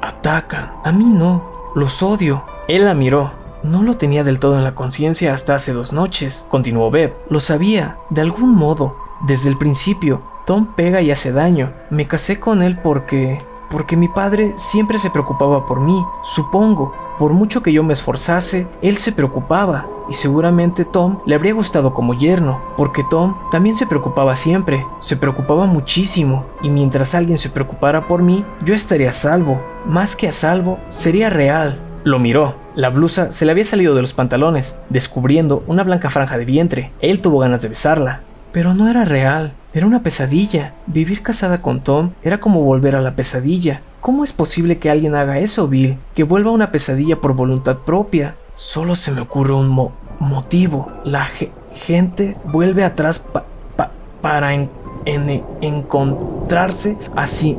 atacan. A mí no. Los odio. Él la miró. No lo tenía del todo en la conciencia hasta hace dos noches, continuó Beb. Lo sabía, de algún modo, desde el principio. Tom pega y hace daño. Me casé con él porque... porque mi padre siempre se preocupaba por mí, supongo. Por mucho que yo me esforzase, él se preocupaba. Y seguramente Tom le habría gustado como yerno, porque Tom también se preocupaba siempre, se preocupaba muchísimo, y mientras alguien se preocupara por mí, yo estaría a salvo. Más que a salvo, sería real. Lo miró. La blusa se le había salido de los pantalones, descubriendo una blanca franja de vientre. Él tuvo ganas de besarla. Pero no era real, era una pesadilla. Vivir casada con Tom era como volver a la pesadilla. ¿Cómo es posible que alguien haga eso, Bill? Que vuelva a una pesadilla por voluntad propia. Solo se me ocurre un mo motivo. La ge gente vuelve atrás pa pa para en en encontrarse a sí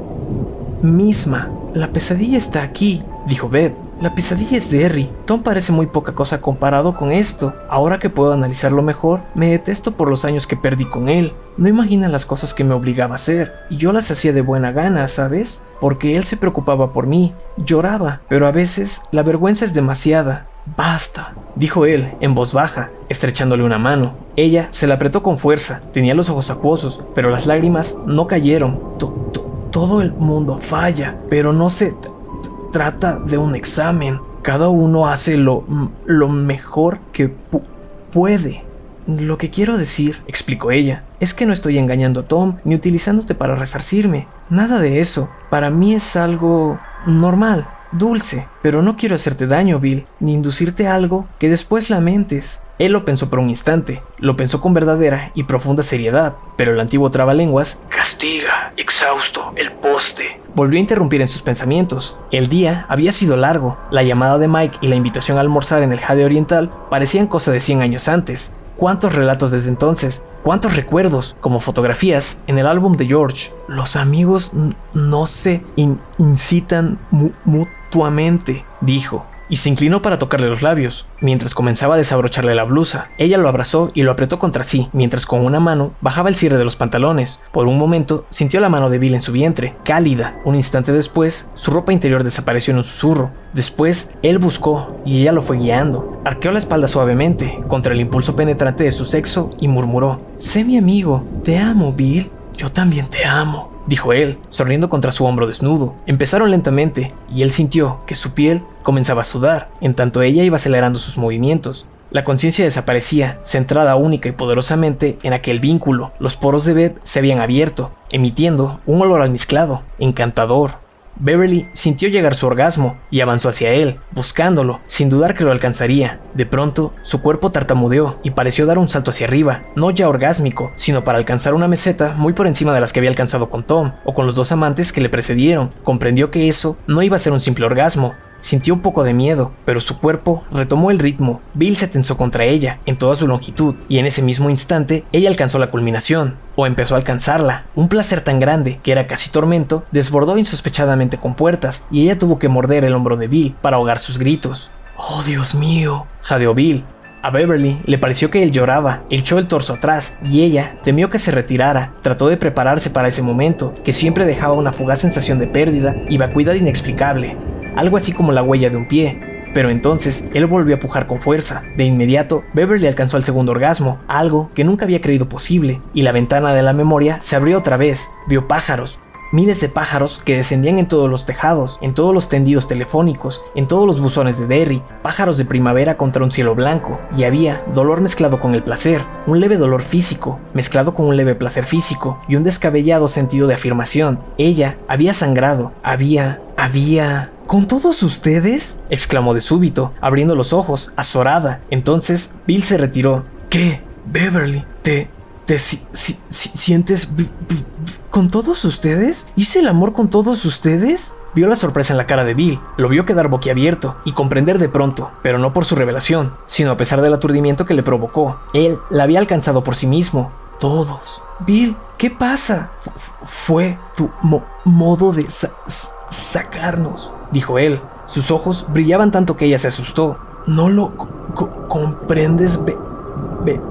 misma. La pesadilla está aquí, dijo Beth. La pesadilla es Derry. Tom parece muy poca cosa comparado con esto. Ahora que puedo analizarlo mejor, me detesto por los años que perdí con él. No imagina las cosas que me obligaba a hacer, y yo las hacía de buena gana, ¿sabes? Porque él se preocupaba por mí, lloraba, pero a veces la vergüenza es demasiada. Basta, dijo él, en voz baja, estrechándole una mano. Ella se la apretó con fuerza, tenía los ojos acuosos, pero las lágrimas no cayeron. To- to- todo el mundo falla, pero no se trata de un examen. Cada uno hace lo, lo mejor que pu- puede. lo que quiero decir, explicó ella, es que no estoy engañando a Tom ni utilizándote para resarcirme. Nada de eso. Para mí es algo normal, dulce, pero no quiero hacerte daño, Bill, ni inducirte a algo que después lamentes. Él lo pensó por un instante, lo pensó con verdadera y profunda seriedad, pero el antiguo trabalenguas Castiga, exhausto, el poste. volvió a interrumpir en sus pensamientos. El día había sido largo, la llamada de Mike y la invitación a almorzar en el Jade Oriental parecían cosa de 100 años antes. ¿Cuántos relatos desde entonces? ¿Cuántos recuerdos, como fotografías, en el álbum de George? Los amigos no se in- incitan mu- mutuamente, dijo, y se inclinó para tocarle los labios, mientras comenzaba a desabrocharle la blusa. Ella lo abrazó y lo apretó contra sí, mientras con una mano bajaba el cierre de los pantalones. Por un momento sintió la mano de Bill en su vientre, cálida. Un instante después, su ropa interior desapareció en un susurro. Después, él buscó y ella lo fue guiando. Arqueó la espalda suavemente contra el impulso penetrante de su sexo y murmuró: Sé mi amigo, te amo, Bill. Yo también te amo dijo él, sonriendo contra su hombro desnudo. Empezaron lentamente, y él sintió que su piel comenzaba a sudar, en tanto ella iba acelerando sus movimientos. La conciencia desaparecía, centrada única y poderosamente en aquel vínculo. Los poros de Beth se habían abierto, emitiendo un olor almizclado, encantador. Beverly sintió llegar su orgasmo y avanzó hacia él, buscándolo, sin dudar que lo alcanzaría. De pronto, su cuerpo tartamudeó y pareció dar un salto hacia arriba, no ya orgásmico, sino para alcanzar una meseta muy por encima de las que había alcanzado con Tom o con los dos amantes que le precedieron. Comprendió que eso no iba a ser un simple orgasmo, Sintió un poco de miedo, pero su cuerpo retomó el ritmo. Bill se tensó contra ella, en toda su longitud, y en ese mismo instante ella alcanzó la culminación, o empezó a alcanzarla. Un placer tan grande, que era casi tormento, desbordó insospechadamente con puertas, y ella tuvo que morder el hombro de Bill para ahogar sus gritos. ¡Oh, Dios mío! jadeó Bill. A Beverly le pareció que él lloraba, echó el torso atrás y ella temió que se retirara. Trató de prepararse para ese momento, que siempre dejaba una fugaz sensación de pérdida y vacuidad inexplicable, algo así como la huella de un pie. Pero entonces él volvió a pujar con fuerza. De inmediato, Beverly alcanzó el segundo orgasmo, algo que nunca había creído posible, y la ventana de la memoria se abrió otra vez. Vio pájaros, miles de pájaros que descendían en todos los tejados, en todos los tendidos telefónicos, en todos los buzones de Derry, pájaros de primavera contra un cielo blanco, y había dolor mezclado con el placer, un leve dolor físico, mezclado con un leve placer físico, y un descabellado sentido de afirmación. Ella había sangrado, había, había... ¿Con todos ustedes? exclamó de súbito, abriendo los ojos, azorada. Entonces, Bill se retiró. ¿Qué? Beverly, ¿te... te si- si- si- sientes... ¿Con todos ustedes? ¿Hice el amor con todos ustedes? Vio la sorpresa en la cara de Bill, lo vio quedar boquiabierto y comprender de pronto, pero no por su revelación, sino a pesar del aturdimiento que le provocó. Él la había alcanzado por sí mismo. Todos. Bill, ¿qué pasa? Fu- fu- fue tu mo- modo de sacarnos, dijo él. Sus ojos brillaban tanto que ella se asustó. ¿No lo co- co- comprendes, Be-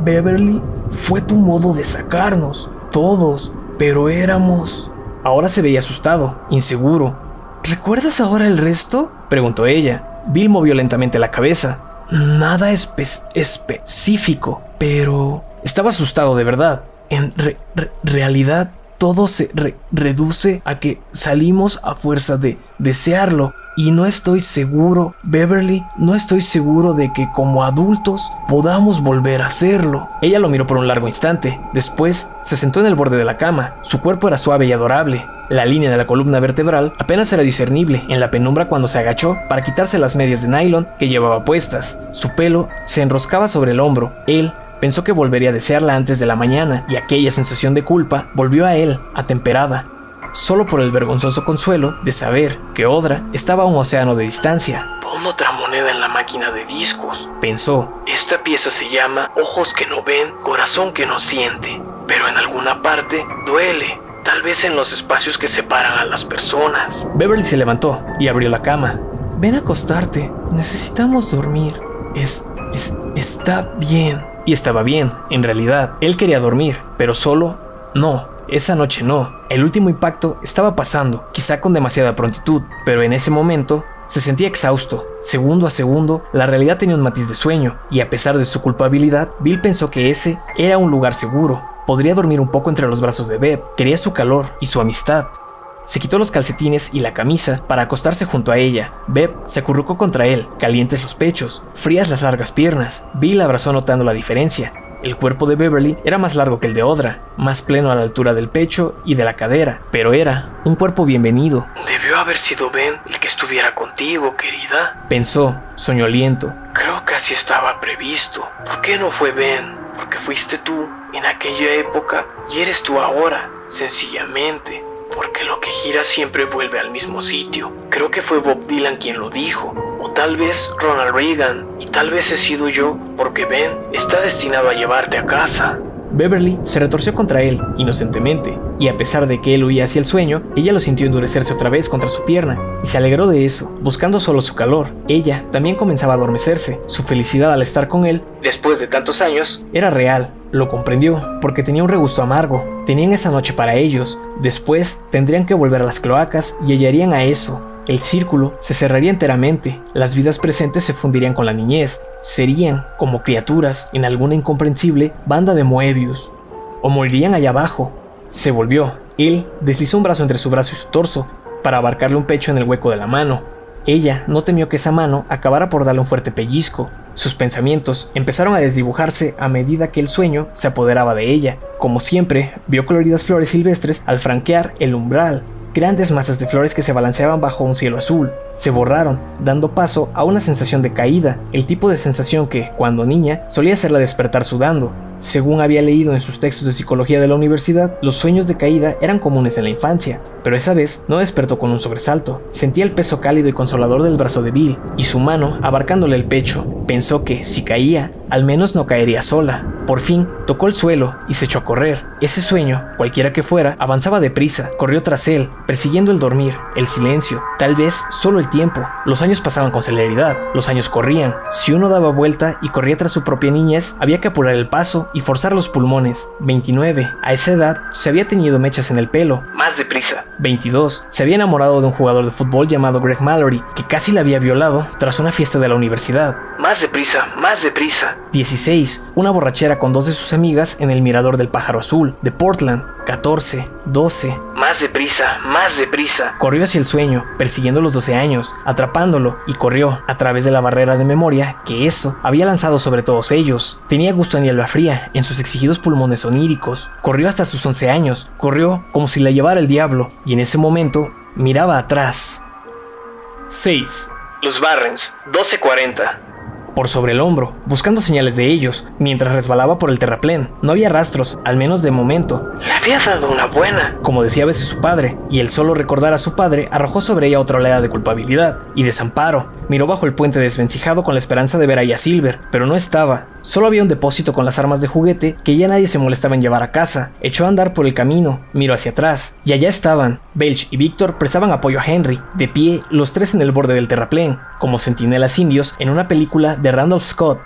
Beverly? Fue tu modo de sacarnos. Todos. Pero éramos... Ahora se veía asustado, inseguro. ¿Recuerdas ahora el resto? preguntó ella. Bill movió lentamente la cabeza. Nada espe- específico, pero... Estaba asustado de verdad. En re- re- realidad, todo se re- reduce a que salimos a fuerza de desearlo. Y no estoy seguro, Beverly, no estoy seguro de que como adultos podamos volver a hacerlo. Ella lo miró por un largo instante. Después se sentó en el borde de la cama. Su cuerpo era suave y adorable. La línea de la columna vertebral apenas era discernible en la penumbra cuando se agachó para quitarse las medias de nylon que llevaba puestas. Su pelo se enroscaba sobre el hombro. Él pensó que volvería a desearla antes de la mañana y aquella sensación de culpa volvió a él, atemperada solo por el vergonzoso consuelo de saber que Odra estaba a un océano de distancia. Pon otra moneda en la máquina de discos. Pensó, Esta pieza se llama Ojos que no ven, corazón que no siente. Pero en alguna parte duele. Tal vez en los espacios que separan a las personas. Beverly se levantó y abrió la cama. Ven a acostarte, necesitamos dormir. Es, es, está bien. Y estaba bien, en realidad. Él quería dormir, pero solo no. Esa noche no. El último impacto estaba pasando, quizá con demasiada prontitud, pero en ese momento se sentía exhausto. Segundo a segundo, la realidad tenía un matiz de sueño, y a pesar de su culpabilidad, Bill pensó que ese era un lugar seguro. Podría dormir un poco entre los brazos de Beb, quería su calor y su amistad. Se quitó los calcetines y la camisa para acostarse junto a ella. Beb se acurrucó contra él, calientes los pechos, frías las largas piernas. Bill abrazó notando la diferencia. El cuerpo de Beverly era más largo que el de Odra, más pleno a la altura del pecho y de la cadera, pero era un cuerpo bienvenido. Debió haber sido Ben el que estuviera contigo, querida. Pensó, soñoliento. Creo que así estaba previsto. ¿Por qué no fue Ben? Porque fuiste tú en aquella época y eres tú ahora, sencillamente. Porque lo que gira siempre vuelve al mismo sitio. Creo que fue Bob Dylan quien lo dijo. O tal vez Ronald Reagan. Y tal vez he sido yo, porque Ben está destinado a llevarte a casa. Beverly se retorció contra él, inocentemente, y a pesar de que él huía hacia el sueño, ella lo sintió endurecerse otra vez contra su pierna, y se alegró de eso, buscando solo su calor. Ella también comenzaba a adormecerse, su felicidad al estar con él, después de tantos años, era real, lo comprendió, porque tenía un regusto amargo, tenían esa noche para ellos, después tendrían que volver a las cloacas y hallarían a eso, el círculo se cerraría enteramente, las vidas presentes se fundirían con la niñez, serían, como criaturas, en alguna incomprensible banda de Moebius, o morirían allá abajo. Se volvió, él deslizó un brazo entre su brazo y su torso, para abarcarle un pecho en el hueco de la mano. Ella no temió que esa mano acabara por darle un fuerte pellizco. Sus pensamientos empezaron a desdibujarse a medida que el sueño se apoderaba de ella. Como siempre, vio coloridas flores silvestres al franquear el umbral, Grandes masas de flores que se balanceaban bajo un cielo azul se borraron, dando paso a una sensación de caída, el tipo de sensación que, cuando niña, solía hacerla despertar sudando. Según había leído en sus textos de psicología de la universidad, los sueños de caída eran comunes en la infancia, pero esa vez no despertó con un sobresalto. Sentía el peso cálido y consolador del brazo de Bill y su mano abarcándole el pecho. Pensó que, si caía, al menos no caería sola. Por fin, tocó el suelo y se echó a correr. Ese sueño, cualquiera que fuera, avanzaba deprisa, corrió tras él, persiguiendo el dormir, el silencio, tal vez solo el tiempo. Los años pasaban con celeridad, los años corrían. Si uno daba vuelta y corría tras su propia niñez, había que apurar el paso y forzar los pulmones. 29. A esa edad se había tenido mechas en el pelo. Más deprisa. 22. Se había enamorado de un jugador de fútbol llamado Greg Mallory, que casi la había violado tras una fiesta de la universidad. Más deprisa, más deprisa. 16. Una borrachera con dos de sus amigas en el mirador del pájaro azul, de Portland. 14. 12. Más deprisa, más deprisa. Corrió hacia el sueño, persiguiendo los 12 años, atrapándolo, y corrió a través de la barrera de memoria que eso había lanzado sobre todos ellos. Tenía gusto en hierba fría, en sus exigidos pulmones oníricos. Corrió hasta sus 11 años, corrió como si la llevara el diablo, y en ese momento miraba atrás. 6. Los Barrens, 1240 por sobre el hombro, buscando señales de ellos, mientras resbalaba por el terraplén. No había rastros, al menos de momento. Le había dado una buena, como decía a veces su padre, y el solo recordar a su padre arrojó sobre ella otra oleada de culpabilidad y desamparo. Miró bajo el puente desvencijado con la esperanza de ver a Silver, pero no estaba. Solo había un depósito con las armas de juguete que ya nadie se molestaba en llevar a casa. Echó a andar por el camino, miró hacia atrás, y allá estaban. Belch y Víctor prestaban apoyo a Henry, de pie, los tres en el borde del terraplén, como centinelas indios en una película de Randolph Scott.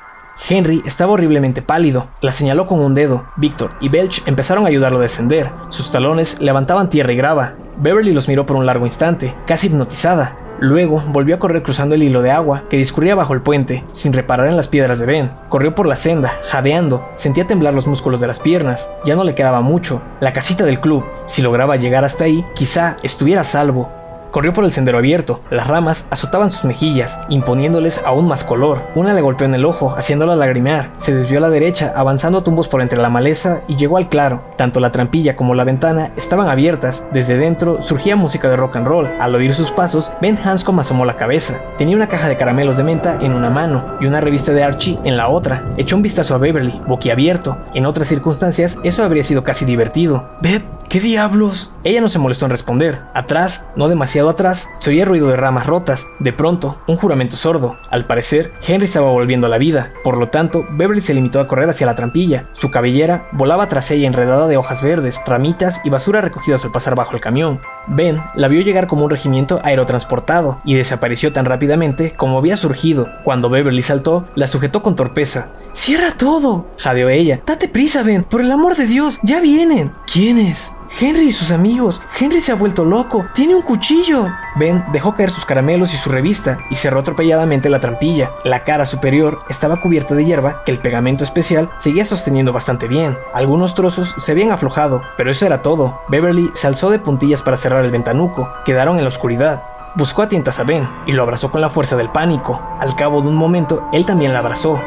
Henry estaba horriblemente pálido, la señaló con un dedo. Victor y Belch empezaron a ayudarlo a descender. Sus talones levantaban tierra y grava. Beverly los miró por un largo instante, casi hipnotizada. Luego volvió a correr cruzando el hilo de agua que discurría bajo el puente, sin reparar en las piedras de Ben. Corrió por la senda, jadeando, sentía temblar los músculos de las piernas. Ya no le quedaba mucho. La casita del club, si lograba llegar hasta ahí, quizá estuviera a salvo. Corrió por el sendero abierto, las ramas azotaban sus mejillas, imponiéndoles aún más color. Una le golpeó en el ojo, haciéndola lagrimear. Se desvió a la derecha, avanzando tumbos por entre la maleza y llegó al claro. Tanto la trampilla como la ventana estaban abiertas. Desde dentro surgía música de rock and roll. Al oír sus pasos, Ben Hanscom asomó la cabeza. Tenía una caja de caramelos de menta en una mano y una revista de Archie en la otra. Echó un vistazo a Beverly, boquiabierto. En otras circunstancias, eso habría sido casi divertido. Beth, ¿qué diablos? Ella no se molestó en responder. Atrás, no demasiado atrás, se oía ruido de ramas rotas. De pronto, un juramento sordo. Al parecer, Henry estaba volviendo a la vida. Por lo tanto, Beverly se limitó a correr hacia la trampilla. Su cabellera volaba tras ella enredada de hojas verdes, ramitas y basura recogidas al pasar bajo el camión. Ben la vio llegar como un regimiento aerotransportado y desapareció tan rápidamente como había surgido. Cuando Beverly saltó, la sujetó con torpeza. ¡Cierra todo! jadeó ella. ¡Date prisa, Ben! ¡Por el amor de Dios! ¡Ya vienen! ¿Quiénes? Henry y sus amigos. Henry se ha vuelto loco. Tiene un cuchillo. Ben dejó caer sus caramelos y su revista y cerró atropelladamente la trampilla. La cara superior estaba cubierta de hierba que el pegamento especial seguía sosteniendo bastante bien. Algunos trozos se habían aflojado, pero eso era todo. Beverly se alzó de puntillas para cerrar el ventanuco. Quedaron en la oscuridad. Buscó a tientas a Ben y lo abrazó con la fuerza del pánico. Al cabo de un momento, él también la abrazó.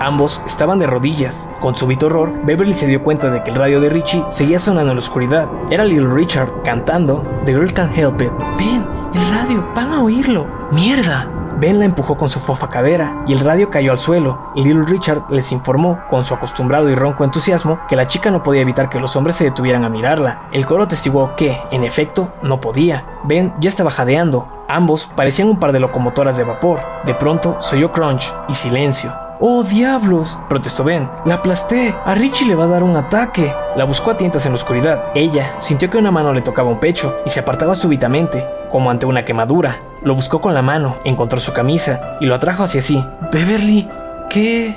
Ambos estaban de rodillas. Con súbito horror, Beverly se dio cuenta de que el radio de Richie seguía sonando en la oscuridad. Era Little Richard cantando The Girl Can't Help It. Ven, el radio, van a oírlo. ¡Mierda! Ben la empujó con su fofa cadera y el radio cayó al suelo. Little Richard les informó, con su acostumbrado y ronco entusiasmo, que la chica no podía evitar que los hombres se detuvieran a mirarla. El coro testiguó que, en efecto, no podía. Ben ya estaba jadeando. Ambos parecían un par de locomotoras de vapor. De pronto se oyó crunch y silencio. ¡Oh, diablos! protestó Ben. La aplasté. A Richie le va a dar un ataque. La buscó a tientas en la oscuridad. Ella sintió que una mano le tocaba un pecho y se apartaba súbitamente, como ante una quemadura. Lo buscó con la mano, encontró su camisa y lo atrajo hacia sí. Beverly, ¿qué?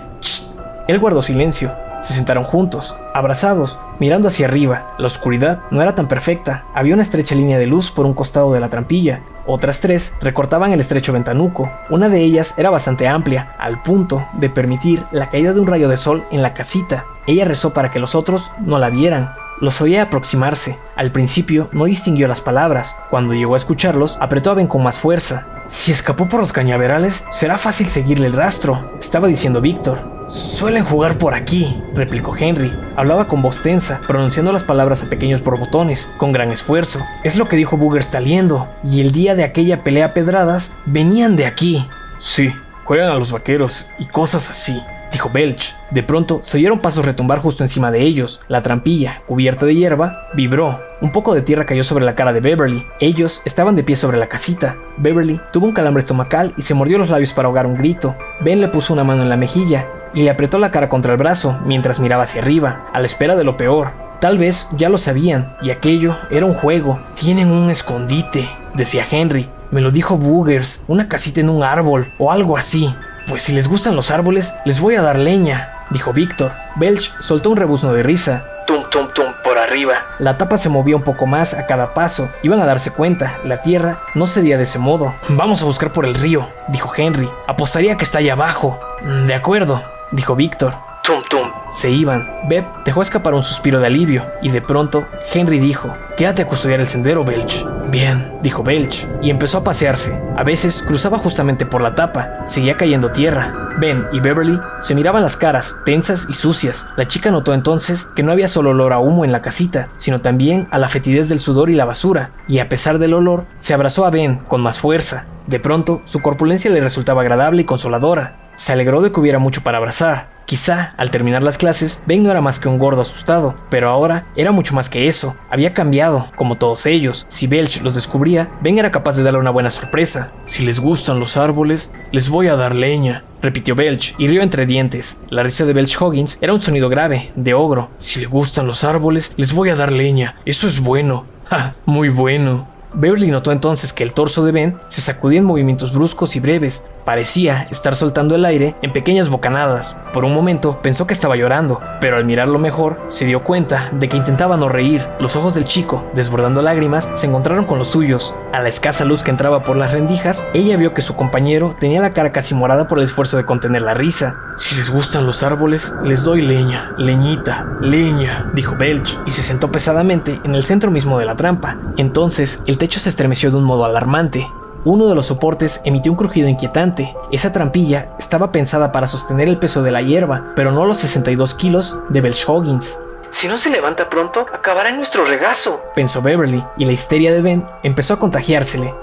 Él guardó silencio. Se sentaron juntos, abrazados, mirando hacia arriba. La oscuridad no era tan perfecta. Había una estrecha línea de luz por un costado de la trampilla. Otras tres recortaban el estrecho ventanuco. Una de ellas era bastante amplia, al punto de permitir la caída de un rayo de sol en la casita. Ella rezó para que los otros no la vieran. Los oía aproximarse. Al principio no distinguió las palabras. Cuando llegó a escucharlos, apretó a Ben con más fuerza. Si escapó por los cañaverales, será fácil seguirle el rastro, estaba diciendo Víctor. Suelen jugar por aquí, replicó Henry. Hablaba con voz tensa, pronunciando las palabras a pequeños borbotones, con gran esfuerzo. Es lo que dijo Booger saliendo, y el día de aquella pelea a pedradas, venían de aquí. Sí, juegan a los vaqueros y cosas así, dijo Belch. De pronto se oyeron pasos retumbar justo encima de ellos. La trampilla, cubierta de hierba, vibró. Un poco de tierra cayó sobre la cara de Beverly. Ellos estaban de pie sobre la casita. Beverly tuvo un calambre estomacal y se mordió los labios para ahogar un grito. Ben le puso una mano en la mejilla y le apretó la cara contra el brazo mientras miraba hacia arriba, a la espera de lo peor. Tal vez ya lo sabían, y aquello era un juego. Tienen un escondite, decía Henry. Me lo dijo Boogers, una casita en un árbol o algo así. Pues si les gustan los árboles, les voy a dar leña, dijo Víctor. Belch soltó un rebuzno de risa. Tum, tum, tum, por arriba. La tapa se movía un poco más a cada paso. Iban a darse cuenta, la tierra no cedía de ese modo. Vamos a buscar por el río, dijo Henry. Apostaría que está allá abajo. De acuerdo, dijo Víctor. Tum, tum. Se iban. Beb dejó escapar un suspiro de alivio y de pronto Henry dijo, Quédate a custodiar el sendero, Belch. Bien, dijo Belch, y empezó a pasearse. A veces cruzaba justamente por la tapa, seguía cayendo tierra. Ben y Beverly se miraban las caras, tensas y sucias. La chica notó entonces que no había solo olor a humo en la casita, sino también a la fetidez del sudor y la basura, y a pesar del olor, se abrazó a Ben con más fuerza. De pronto, su corpulencia le resultaba agradable y consoladora. Se alegró de que hubiera mucho para abrazar. Quizá, al terminar las clases, Ben no era más que un gordo asustado, pero ahora era mucho más que eso. Había cambiado, como todos ellos. Si Belch los descubría, Ben era capaz de darle una buena sorpresa. Si les gustan los árboles, les voy a dar leña, repitió Belch y rió entre dientes. La risa de Belch Hoggins era un sonido grave, de ogro. Si le gustan los árboles, les voy a dar leña. Eso es bueno. Ja, muy bueno. Beverly notó entonces que el torso de Ben se sacudía en movimientos bruscos y breves. Parecía estar soltando el aire en pequeñas bocanadas. Por un momento pensó que estaba llorando, pero al mirarlo mejor se dio cuenta de que intentaba no reír. Los ojos del chico, desbordando lágrimas, se encontraron con los suyos. A la escasa luz que entraba por las rendijas, ella vio que su compañero tenía la cara casi morada por el esfuerzo de contener la risa. Si les gustan los árboles, les doy leña, leñita, leña, dijo Belch, y se sentó pesadamente en el centro mismo de la trampa. Entonces el techo se estremeció de un modo alarmante. Uno de los soportes emitió un crujido inquietante. Esa trampilla estaba pensada para sostener el peso de la hierba, pero no los 62 kilos de Belch Hoggins. Si no se levanta pronto, acabará en nuestro regazo, pensó Beverly, y la histeria de Ben empezó a contagiársele.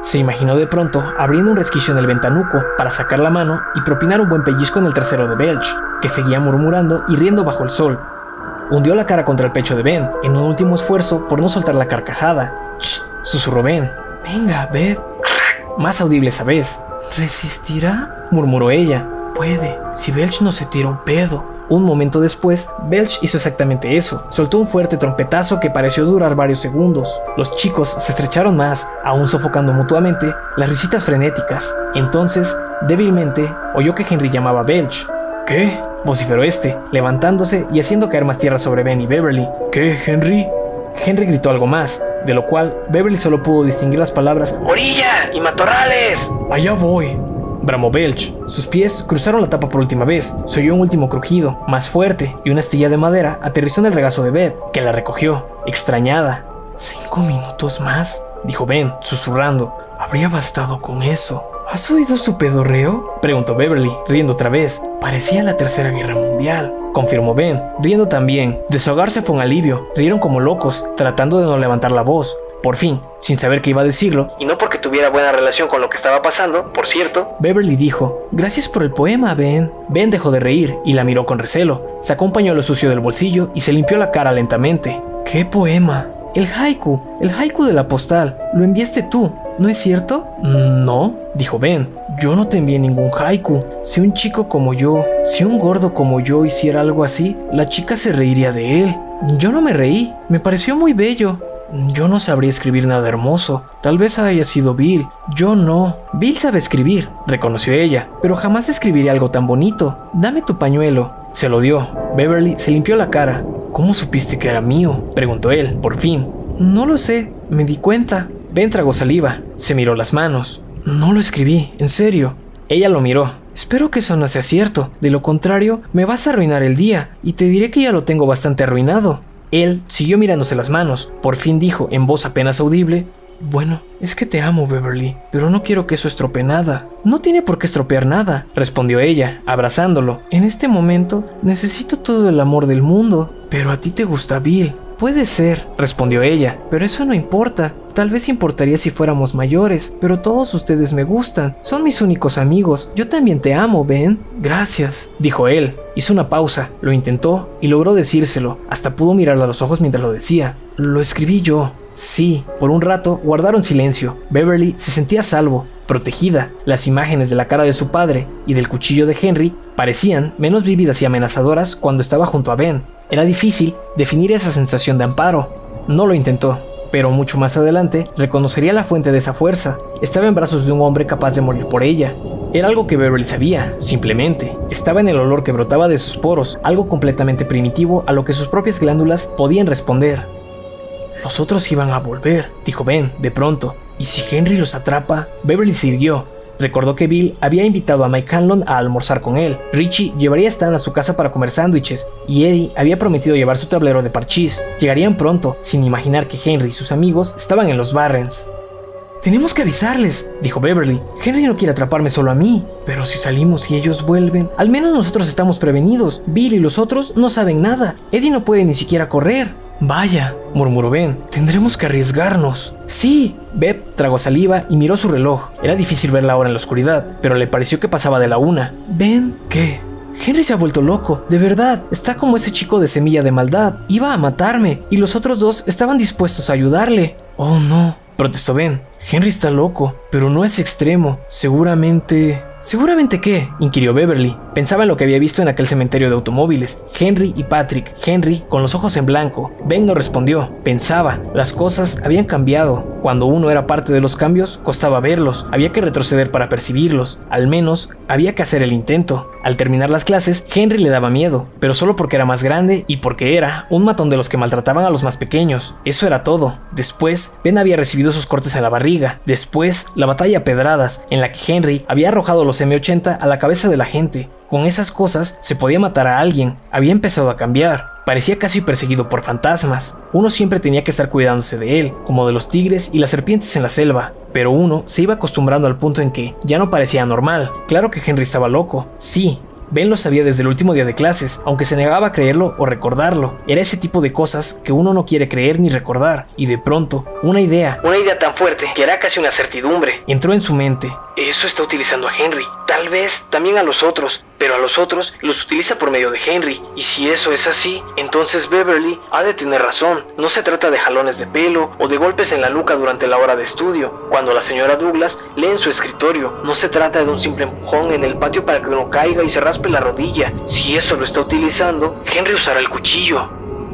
Se imaginó de pronto abriendo un resquicio en el ventanuco para sacar la mano y propinar un buen pellizco en el trasero de Belch, que seguía murmurando y riendo bajo el sol. Hundió la cara contra el pecho de Ben en un último esfuerzo por no soltar la carcajada. ¡Shh! susurró Ben. Venga, Beth. Más audible esa vez. ¿Resistirá? murmuró ella. Puede, si Belch no se tira un pedo. Un momento después, Belch hizo exactamente eso. Soltó un fuerte trompetazo que pareció durar varios segundos. Los chicos se estrecharon más, aún sofocando mutuamente las risitas frenéticas. Entonces, débilmente, oyó que Henry llamaba a Belch. ¿Qué? vociferó este, levantándose y haciendo caer más tierra sobre Ben y Beverly. ¿Qué, Henry? Henry gritó algo más, de lo cual Beverly solo pudo distinguir las palabras ¡Orilla y matorrales! Allá voy. Bramó Belch. Sus pies cruzaron la tapa por última vez. Se oyó un último crujido, más fuerte, y una astilla de madera aterrizó en el regazo de Beth, que la recogió, extrañada. Cinco minutos más, dijo Ben, susurrando. Habría bastado con eso. ¿Has oído su pedorreo? Preguntó Beverly, riendo otra vez. Parecía la Tercera Guerra Mundial. Confirmó Ben, riendo también. Desahogarse fue un alivio. Rieron como locos, tratando de no levantar la voz. Por fin, sin saber qué iba a decirlo, Y no porque tuviera buena relación con lo que estaba pasando, por cierto. Beverly dijo, Gracias por el poema, Ben. Ben dejó de reír y la miró con recelo. Sacó un pañuelo sucio del bolsillo y se limpió la cara lentamente. ¿Qué poema? El haiku, el haiku de la postal. Lo enviaste tú, ¿no es cierto? No, dijo Ben. Yo no te envié ningún haiku. Si un chico como yo, si un gordo como yo hiciera algo así, la chica se reiría de él. Yo no me reí, me pareció muy bello. Yo no sabría escribir nada hermoso. Tal vez haya sido Bill. Yo no. Bill sabe escribir, reconoció ella, pero jamás escribiría algo tan bonito. Dame tu pañuelo. Se lo dio. Beverly se limpió la cara. ¿Cómo supiste que era mío? preguntó él, por fin. No lo sé, me di cuenta. Ben saliva. Se miró las manos. No lo escribí, en serio. Ella lo miró. Espero que eso no sea cierto. De lo contrario, me vas a arruinar el día, y te diré que ya lo tengo bastante arruinado. Él siguió mirándose las manos. Por fin dijo, en voz apenas audible, bueno, es que te amo, Beverly, pero no quiero que eso estropee nada. No tiene por qué estropear nada, respondió ella, abrazándolo. En este momento necesito todo el amor del mundo, pero a ti te gusta Bill. Puede ser, respondió ella, pero eso no importa. Tal vez importaría si fuéramos mayores, pero todos ustedes me gustan, son mis únicos amigos. Yo también te amo, Ben. Gracias, dijo él. Hizo una pausa, lo intentó y logró decírselo. Hasta pudo mirarlo a los ojos mientras lo decía. Lo escribí yo. Sí, por un rato guardaron silencio. Beverly se sentía salvo, protegida. Las imágenes de la cara de su padre y del cuchillo de Henry parecían menos vívidas y amenazadoras cuando estaba junto a Ben. Era difícil definir esa sensación de amparo. No lo intentó, pero mucho más adelante reconocería la fuente de esa fuerza. Estaba en brazos de un hombre capaz de morir por ella. Era algo que Beverly sabía, simplemente. Estaba en el olor que brotaba de sus poros, algo completamente primitivo a lo que sus propias glándulas podían responder. Los otros iban a volver, dijo Ben, de pronto. ¿Y si Henry los atrapa? Beverly siguió. Recordó que Bill había invitado a Mike Hanlon a almorzar con él. Richie llevaría a Stan a su casa para comer sándwiches y Eddie había prometido llevar su tablero de parchís. Llegarían pronto, sin imaginar que Henry y sus amigos estaban en los Barrens. Tenemos que avisarles, dijo Beverly. Henry no quiere atraparme solo a mí. Pero si salimos y ellos vuelven, al menos nosotros estamos prevenidos. Bill y los otros no saben nada. Eddie no puede ni siquiera correr. Vaya, murmuró Ben, tendremos que arriesgarnos. Sí, Beb tragó saliva y miró su reloj. Era difícil ver la hora en la oscuridad, pero le pareció que pasaba de la una. Ben, ¿qué? Henry se ha vuelto loco, de verdad, está como ese chico de semilla de maldad. Iba a matarme, y los otros dos estaban dispuestos a ayudarle. Oh no, protestó Ben. Henry está loco, pero no es extremo. Seguramente... ¿Seguramente qué? inquirió Beverly. Pensaba en lo que había visto en aquel cementerio de automóviles. Henry y Patrick. Henry con los ojos en blanco. Ben no respondió. Pensaba. Las cosas habían cambiado. Cuando uno era parte de los cambios, costaba verlos. Había que retroceder para percibirlos. Al menos, había que hacer el intento. Al terminar las clases, Henry le daba miedo, pero solo porque era más grande y porque era un matón de los que maltrataban a los más pequeños. Eso era todo. Después, Ben había recibido sus cortes en la barriga. Después, la batalla a pedradas, en la que Henry había arrojado los M80 a la cabeza de la gente. Con esas cosas se podía matar a alguien. Había empezado a cambiar. Parecía casi perseguido por fantasmas. Uno siempre tenía que estar cuidándose de él, como de los tigres y las serpientes en la selva. Pero uno se iba acostumbrando al punto en que ya no parecía normal. Claro que Henry estaba loco. Sí, Ben lo sabía desde el último día de clases, aunque se negaba a creerlo o recordarlo. Era ese tipo de cosas que uno no quiere creer ni recordar, y de pronto, una idea, Una idea tan fuerte que era casi una certidumbre. entró en su mente. Eso está utilizando a Henry. Tal vez también a los otros, pero a los otros los utiliza por medio de Henry. Y si eso es así, entonces Beverly ha de tener razón. No se trata de jalones de pelo o de golpes en la nuca durante la hora de estudio, cuando la señora Douglas lee en su escritorio. No se trata de un simple empujón en el patio para que uno caiga y se raspe la rodilla. Si eso lo está utilizando, Henry usará el cuchillo.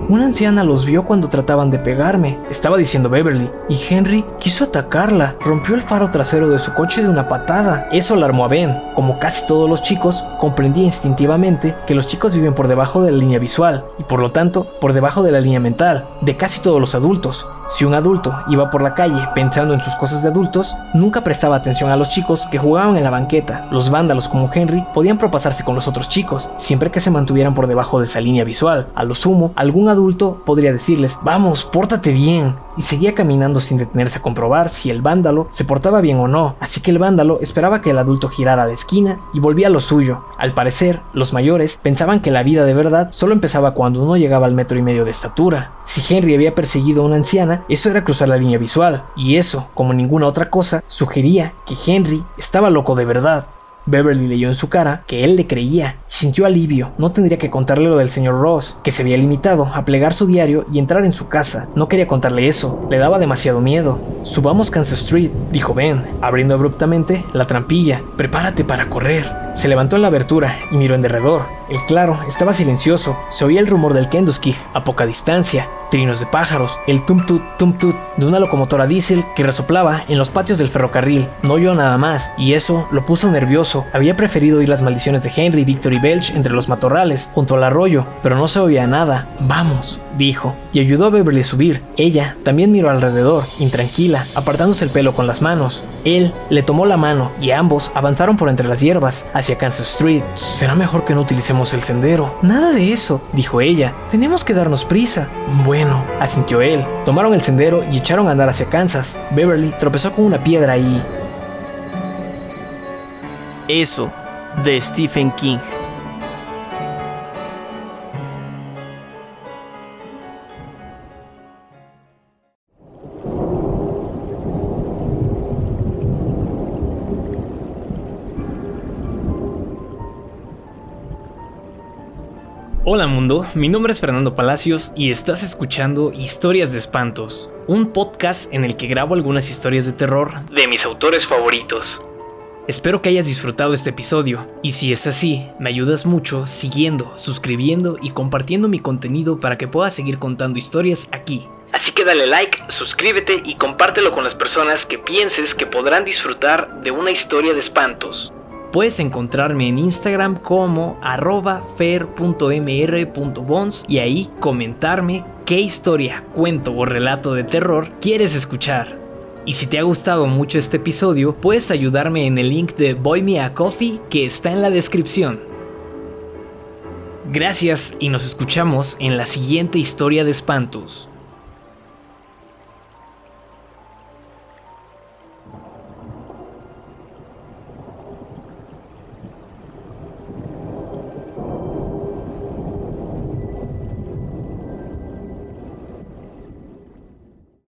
Una anciana los vio cuando trataban de pegarme, estaba diciendo Beverly, y Henry quiso atacarla, rompió el faro trasero de su coche de una patada. Eso alarmó a Ben. Como casi todos los chicos, comprendía instintivamente que los chicos viven por debajo de la línea visual, y por lo tanto, por debajo de la línea mental, de casi todos los adultos. Si un adulto iba por la calle pensando en sus cosas de adultos, nunca prestaba atención a los chicos que jugaban en la banqueta. Los vándalos como Henry podían propasarse con los otros chicos, siempre que se mantuvieran por debajo de esa línea visual. A lo sumo, algún adulto podría decirles, vamos, pórtate bien. Y seguía caminando sin detenerse a comprobar si el vándalo se portaba bien o no, así que el vándalo esperaba que el adulto girara la esquina y volvía a lo suyo. Al parecer, los mayores pensaban que la vida de verdad solo empezaba cuando uno llegaba al metro y medio de estatura. Si Henry había perseguido a una anciana, eso era cruzar la línea visual, y eso, como ninguna otra cosa, sugería que Henry estaba loco de verdad. Beverly leyó en su cara que él le creía sintió alivio. No tendría que contarle lo del señor Ross, que se había limitado a plegar su diario y entrar en su casa. No quería contarle eso, le daba demasiado miedo. Subamos Kansas Street, dijo Ben, abriendo abruptamente la trampilla. Prepárate para correr. Se levantó en la abertura y miró en derredor. El claro estaba silencioso, se oía el rumor del Kenduskig a poca distancia, trinos de pájaros, el tum-tut, tum-tut de una locomotora diésel que resoplaba en los patios del ferrocarril. No oyó nada más, y eso lo puso nervioso. Había preferido oír las maldiciones de Henry, Victor y Belch entre los matorrales, junto al arroyo, pero no se oía nada. Vamos, dijo, y ayudó a Beverly a subir. Ella también miró alrededor, intranquila, apartándose el pelo con las manos. Él le tomó la mano y ambos avanzaron por entre las hierbas hacia Kansas Street. Será mejor que no utilicemos el sendero. Nada de eso, dijo ella. Tenemos que darnos prisa. Bueno, asintió él. Tomaron el sendero y echaron a andar hacia Kansas. Beverly tropezó con una piedra y... Eso, de Stephen King. Hola mundo, mi nombre es Fernando Palacios y estás escuchando Historias de Espantos, un podcast en el que grabo algunas historias de terror de mis autores favoritos. Espero que hayas disfrutado este episodio y si es así, me ayudas mucho siguiendo, suscribiendo y compartiendo mi contenido para que pueda seguir contando historias aquí. Así que dale like, suscríbete y compártelo con las personas que pienses que podrán disfrutar de una historia de espantos. Puedes encontrarme en Instagram como arroba fer.mr.bons y ahí comentarme qué historia, cuento o relato de terror quieres escuchar. Y si te ha gustado mucho este episodio, puedes ayudarme en el link de Boy Me a Coffee que está en la descripción. Gracias y nos escuchamos en la siguiente historia de espantos.